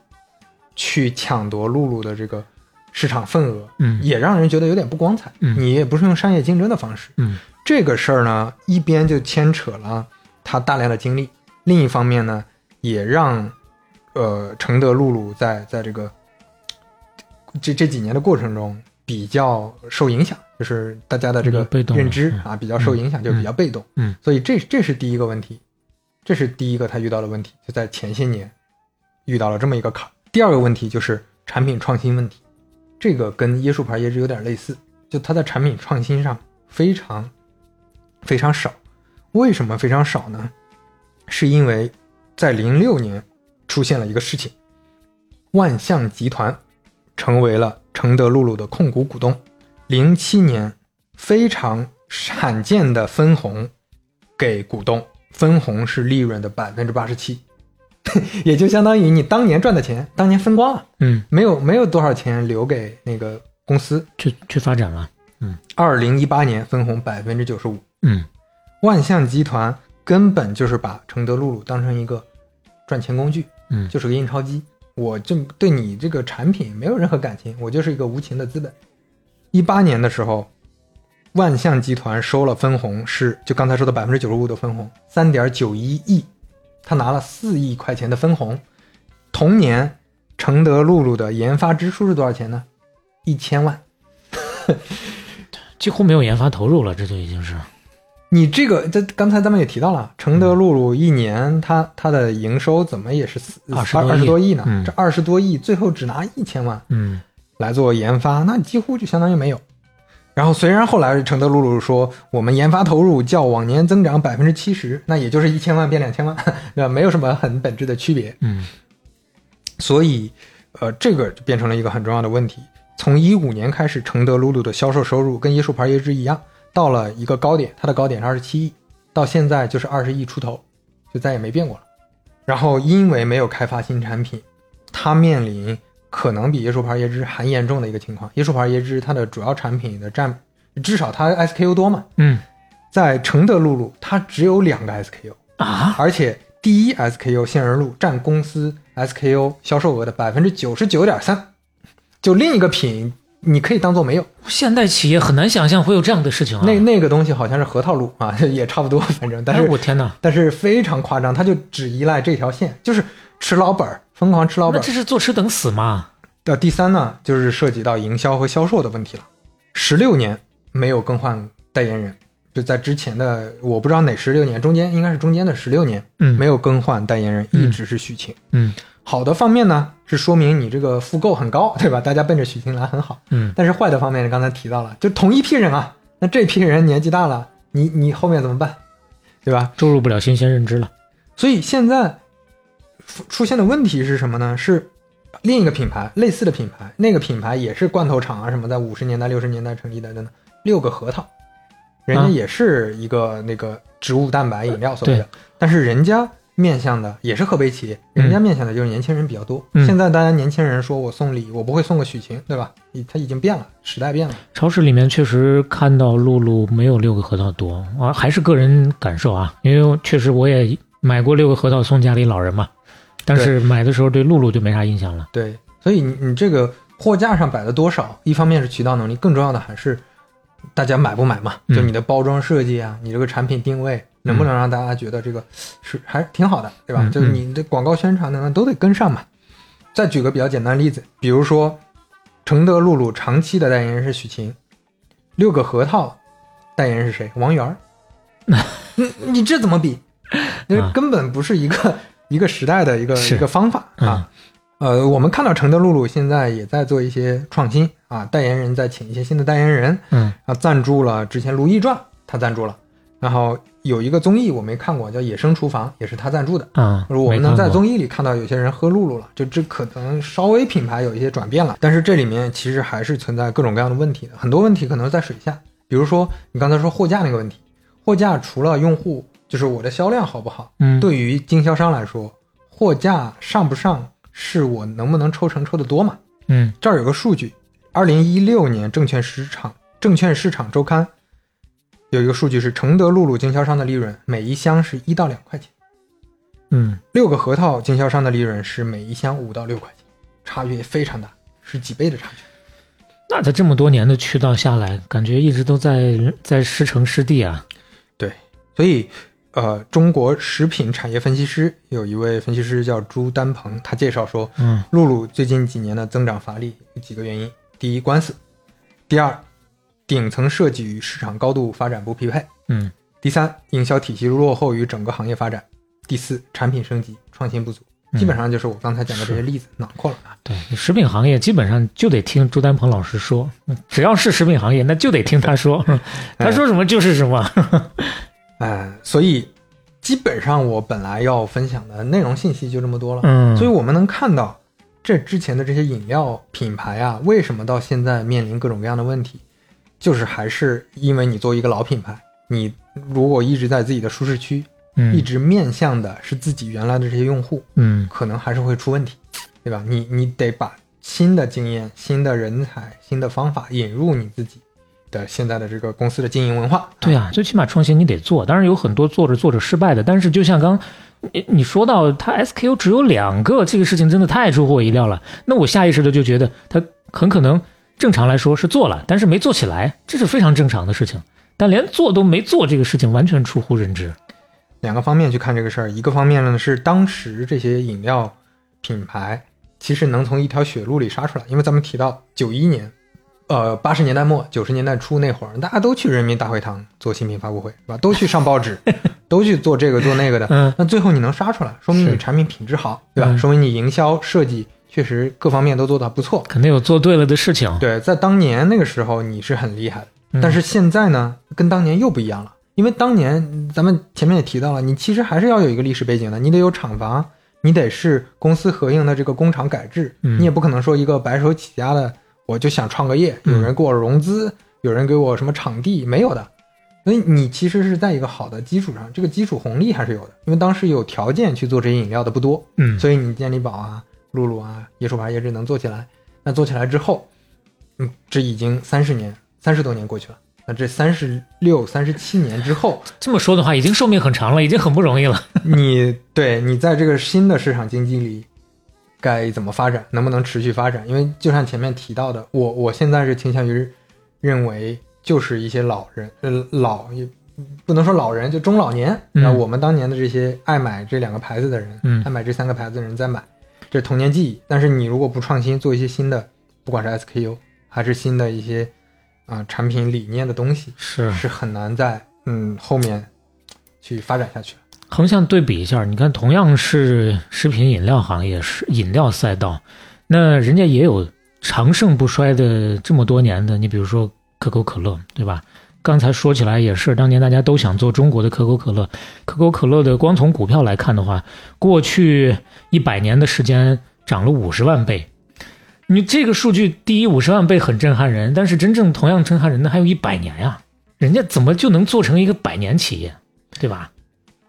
去抢夺露露的这个市场份额，嗯。也让人觉得有点不光彩。嗯。你也不是用商业竞争的方式，嗯。这个事儿呢，一边就牵扯了他大量的精力，另一方面呢，也让呃承德露露在在这个这这几年的过程中比较受影响，就是大家的这个认知嗯。啊比较受影响，就比较被动。嗯。所以这这是第一个问题，这是第一个他遇到的问题，就在前些年遇到了这么一个坎儿。第二个问题就是产品创新问题，这个跟椰树牌椰汁有点类似，就它在产品创新上非常非常少。为什么非常少呢？是因为在零六年出现了一个事情，万象集团成为了承德露露的控股股东。零七年非常罕见的分红给股东，分红是利润的百分之八十七，(laughs) 也就相当于你当年赚的钱，当年分光了，嗯，没有没有多少钱留给那个公司。去去发展了。嗯二零一八年分红百分之九十五，嗯万象集团根本就是把承德露露当成一个赚钱工具，嗯就是个印钞机。我就对你这个产品没有任何感情，我就是一个无情的资本。一八年的时候，万象集团收了分红是就刚才说的百分之九十五的分红，三点九一亿，他拿了四亿块钱的分红。同年，承德露露的研发支出是多少钱呢？一千万。几乎没有研发投入了，这就已经是你这个，这刚才咱们也提到了，承德露露一年它它的营收怎么也是四20多亿二十多亿呢？嗯这二十多亿最后只拿一千万嗯来做研发，那几乎就相当于没有。然后虽然后来承德露露说我们研发投入较往年增长百分之七十，那也就是一千万变两千万，(laughs) 那？没有什么很本质的区别。嗯所以，呃，这个就变成了一个很重要的问题。从一五年开始，承德露露的销售收入跟椰树牌椰汁一样，到了一个高点，它的高点是二十七亿，到现在就是二十亿出头，就再也没变过了。然后因为没有开发新产品，它面临可能比椰树牌椰汁还严重的一个情况。椰树牌椰汁它的主要产品的占，至少它 SKU 多嘛，嗯。在承德露露它只有两个 SKU，啊，而且第一 SKU 杏仁露占公司 SKU 销售额的百分之九十九点三，就另一个品你可以当做没有，现代企业很难想象会有这样的事情啊。那那个东西好像是核桃露啊，(laughs) 也差不多，反正。但哎是我天哪，但是非常夸张，它就只依赖这条线，就是吃老本儿，疯狂吃老本。那这是坐吃等死嘛？的第三呢，就是涉及到营销和销售的问题了。十六年没有更换代言人，就在之前的我不知道哪十六年，中间应该是中间的十六年，嗯没有更换代言人，嗯一直是许晴。嗯好的方面呢，是说明你这个复购很高，(laughs) 对吧？大家奔着许晴来很好。嗯但是坏的方面，刚才提到了，就同一批人啊，那这批人年纪大了，你你后面怎么办，对吧？注入不了新鲜认知了。所以现在出出现的问题是什么呢？是另一个品牌，类似的品牌，那个品牌也是罐头厂啊什么，在五十年代、六十年代成立的呢。六个核桃，人家啊也是一个那个植物蛋白饮料所谓的对，但是人家面向的也是河北企业，人家面向的就是年轻人比较多。嗯现在大家年轻人说我送礼，我不会送个许晴，对吧？已它已经变了，时代变了。超市里面确实看到露露没有六个核桃多啊，还是个人感受啊，因为确实我也买过六个核桃送家里老人嘛，但是买的时候对露露就没啥印象了。对，所以你你这个货架上摆了多少，一方面是渠道能力，更重要的还是大家买不买嘛？嗯就你的包装设计啊，你这个产品定位能不能让大家觉得这个是还是挺好的，对吧？嗯就是你的广告宣传等等都得跟上嘛。再举个比较简单的例子，比如说承德露露长期的代言人是许晴，六个核桃代言人是谁？王源儿。(laughs) 你你这怎么比？这啊根本不是一个一个时代的一个一个方法嗯。啊。呃，我们看到承德露露现在也在做一些创新啊，代言人在请一些新的代言人嗯。啊，赞助了之前《如懿传》，他赞助了，然后有一个综艺我没看过，叫《野生厨房》，也是他赞助的。啊，我们能在综艺里看到有些人喝露露了，就这可能稍微品牌有一些转变了，但是这里面其实还是存在各种各样的问题的，很多问题可能在水下，比如说你刚才说货架那个问题，货架除了用户就是我的销量好不好，嗯对于经销商来说，货架上不上是我能不能抽成抽得多嘛？嗯这儿有个数据，二零一六年证券市场证券市场周刊有一个数据是承德露露经销商的利润每一箱是一到两块钱。嗯六个核桃经销商的利润是每一箱五到六块钱，差距也非常大，是几倍的差距。那在这么多年的渠道下来，感觉一直都在在失城失地啊。对所以，呃，中国食品产业分析师有一位分析师叫朱丹鹏，他介绍说，嗯露露最近几年的增长乏力有几个原因：第一，官司；第二，顶层设计与市场高度发展不匹配；嗯第三，营销体系落后于整个行业发展；第四，产品升级创新不足。嗯基本上就是我刚才讲的这些例子囊括了啊。对，食品行业基本上就得听朱丹鹏老师说，嗯只要是食品行业，那就得听他说，(laughs) 他说什么就是什么。(laughs) (laughs) 哎，所以基本上我本来要分享的内容信息就这么多了。嗯，所以我们能看到，这之前的这些饮料品牌啊，为什么到现在面临各种各样的问题，就是还是因为你作为一个老品牌，你如果一直在自己的舒适区，嗯一直面向的是自己原来的这些用户，嗯可能还是会出问题，对吧？你你得把新的经验、新的人才、新的方法引入你自己的现在的这个公司的经营文化。对啊，最起码创新你得做，当然有很多做着做着失败的，但是就像刚你你说到它 SKU 只有两个，这个事情真的太出乎我意料了。那我下意识的就觉得它很可能正常来说是做了，但是没做起来，这是非常正常的事情。但连做都没做，这个事情完全出乎认知。两个方面去看这个事儿，一个方面呢是当时这些饮料品牌其实能从一条血路里杀出来，因为咱们提到九一年，呃，八十年代末九十年代初那会儿，大家都去人民大会堂做新品发布会，是吧？都去上报纸，(laughs) 都去做这个做那个的。嗯那最后你能杀出来，说明你产品品质好，对吧？嗯说明你营销设计确实各方面都做得不错。肯定有做对了的事情。对，在当年那个时候你是很厉害的，嗯但是现在呢，跟当年又不一样了。因为当年咱们前面也提到了，你其实还是要有一个历史背景的，你得有厂房，你得是公司合营的这个工厂改制，嗯你也不可能说一个白手起家的，我就想创个业，嗯有人给我融资，有人给我什么场地，没有的。所以你其实是在一个好的基础上，这个基础红利还是有的，因为当时有条件去做这些饮料的不多，嗯，所以你健力宝啊、露露啊、椰树牌椰汁能做起来。那做起来之后，嗯，这已经三十年、三十多年过去了。那这三十六、三十七年之后，(laughs) 这么说的话，已经寿命很长了，已经很不容易了。你对你在这个新的市场经济里该怎么发展，能不能持续发展？因为就像前面提到的，我我现在是倾向于认为，就是一些老人，呃，老也不能说老人，就中老年，嗯那我们当年的这些爱买这两个牌子的人，嗯爱买这三个牌子的人在买，这是童年记忆。但是你如果不创新，做一些新的，不管是 SKU 还是新的一些啊、产品理念的东西，是是很难在嗯后面去发展下去。横向对比一下，你看，同样是食品饮料行业，是饮料赛道，那人家也有长盛不衰的这么多年的，你比如说可口可乐，对吧？刚才说起来也是，当年大家都想做中国的可口可乐。可口可乐的光从股票来看的话，过去一百年的时间涨了五十万倍。你这个数据，第一五十万倍很震撼人，但是真正同样震撼人的还有一百年呀，人家怎么就能做成一个百年企业，对吧？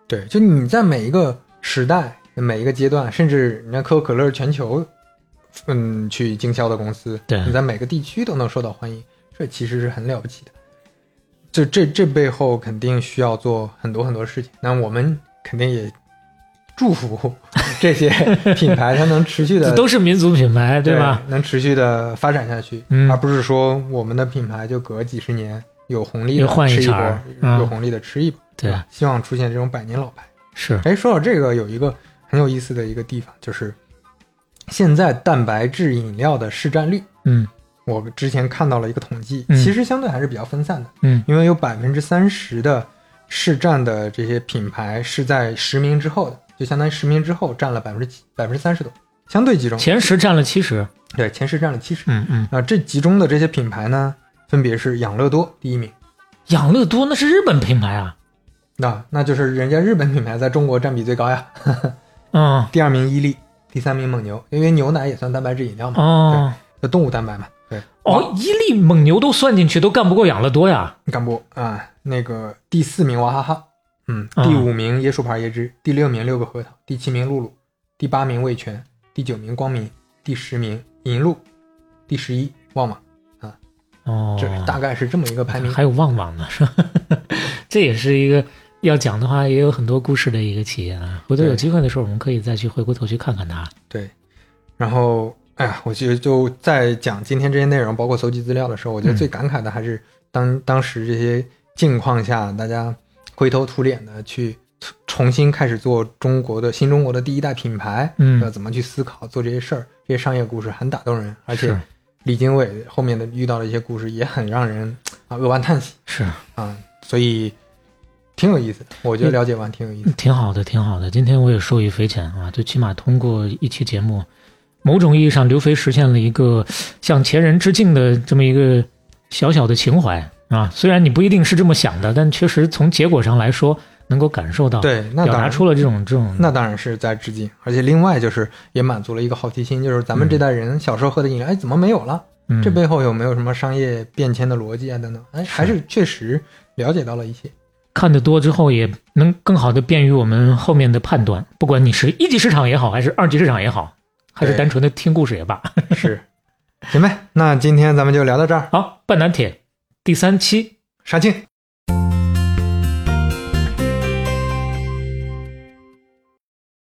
对，就你在每一个时代、每一个阶段，甚至你看可口可乐全球，嗯，去经销的公司，对你在每个地区都能受到欢迎，这其实是很了不起的。就这这背后肯定需要做很多很多事情，那我们肯定也祝福 (laughs) 这些品牌它能持续的这 (laughs) 都是民族品牌，对吧？？能持续的发展下去，嗯而不是说我们的品牌就隔几十年有红利的吃一波有红利的吃一波，对。吧？希望出现这种百年老牌。是，哎，说到这个，有一个很有意思的一个地方，就是现在蛋白质饮料的市占率，嗯。我之前看到了一个统计，嗯。其实相对还是比较分散的，嗯。因为有百分之三十的市占的这些品牌是在实名之后的，就相当于实名之后占了百分之七百分之三十多，相对集中。前十占了七十，对，前十占了七十。嗯嗯，啊，这集中的这些品牌呢，分别是养乐多第一名，养乐多那是日本品牌啊，那那就是人家日本品牌在中国占比最高呀。(laughs) 嗯第二名伊利，第三名蒙牛，因为牛奶也算蛋白质饮料嘛，哦对，动物蛋白嘛，对。哦，伊利、蒙牛都算进去，都干不过养乐多呀。干波啊，那个第四名娃哈哈，嗯，啊第五名椰树牌椰汁，第六名六个核桃，第七名露露，第八名味全，第九名光明，第十名银鹭，第十一旺旺，哦，这大概是这么一个排名。还有旺旺呢，是吧？(laughs) 这也是一个要讲的话，也有很多故事的一个企业啊。回头有机会的时候，我们可以再去回过头去看看它。对，然后哎呀，我觉得就在讲今天这些内容，包括搜集资料的时候，我觉得嗯。最感慨的还是当当时这些境况下，大家灰头土脸的去重新开始做中国的新中国的第一代品牌，嗯。要怎么去思考做这些事儿，这些商业故事很打动人，而且李经纬后面的遇到的一些故事也很让人啊扼腕叹息。是，啊，所以挺有意思的，我觉得了解完挺有意思。挺好的，挺好的。今天我也受益匪浅啊，最起码通过一期节目，某种意义上，刘飞实现了一个向前人致敬的这么一个小小的情怀啊。虽然你不一定是这么想的，但确实从结果上来说，能够感受到，对，那表达出了这种这种，那当然是在致敬，而且另外就是也满足了一个好奇心，就是咱们这代人小时候喝的饮料，哎，怎么没有了？嗯这背后有没有什么商业变迁的逻辑啊？等等，哎，还是确实了解到了一些。看得多之后，也能更好的便于我们后面的判断。不管你是一级市场也好，还是二级市场也好，还是单纯的听故事也罢。(laughs) 是，行呗，那今天咱们就聊到这儿，好，半南铁第三期杀青。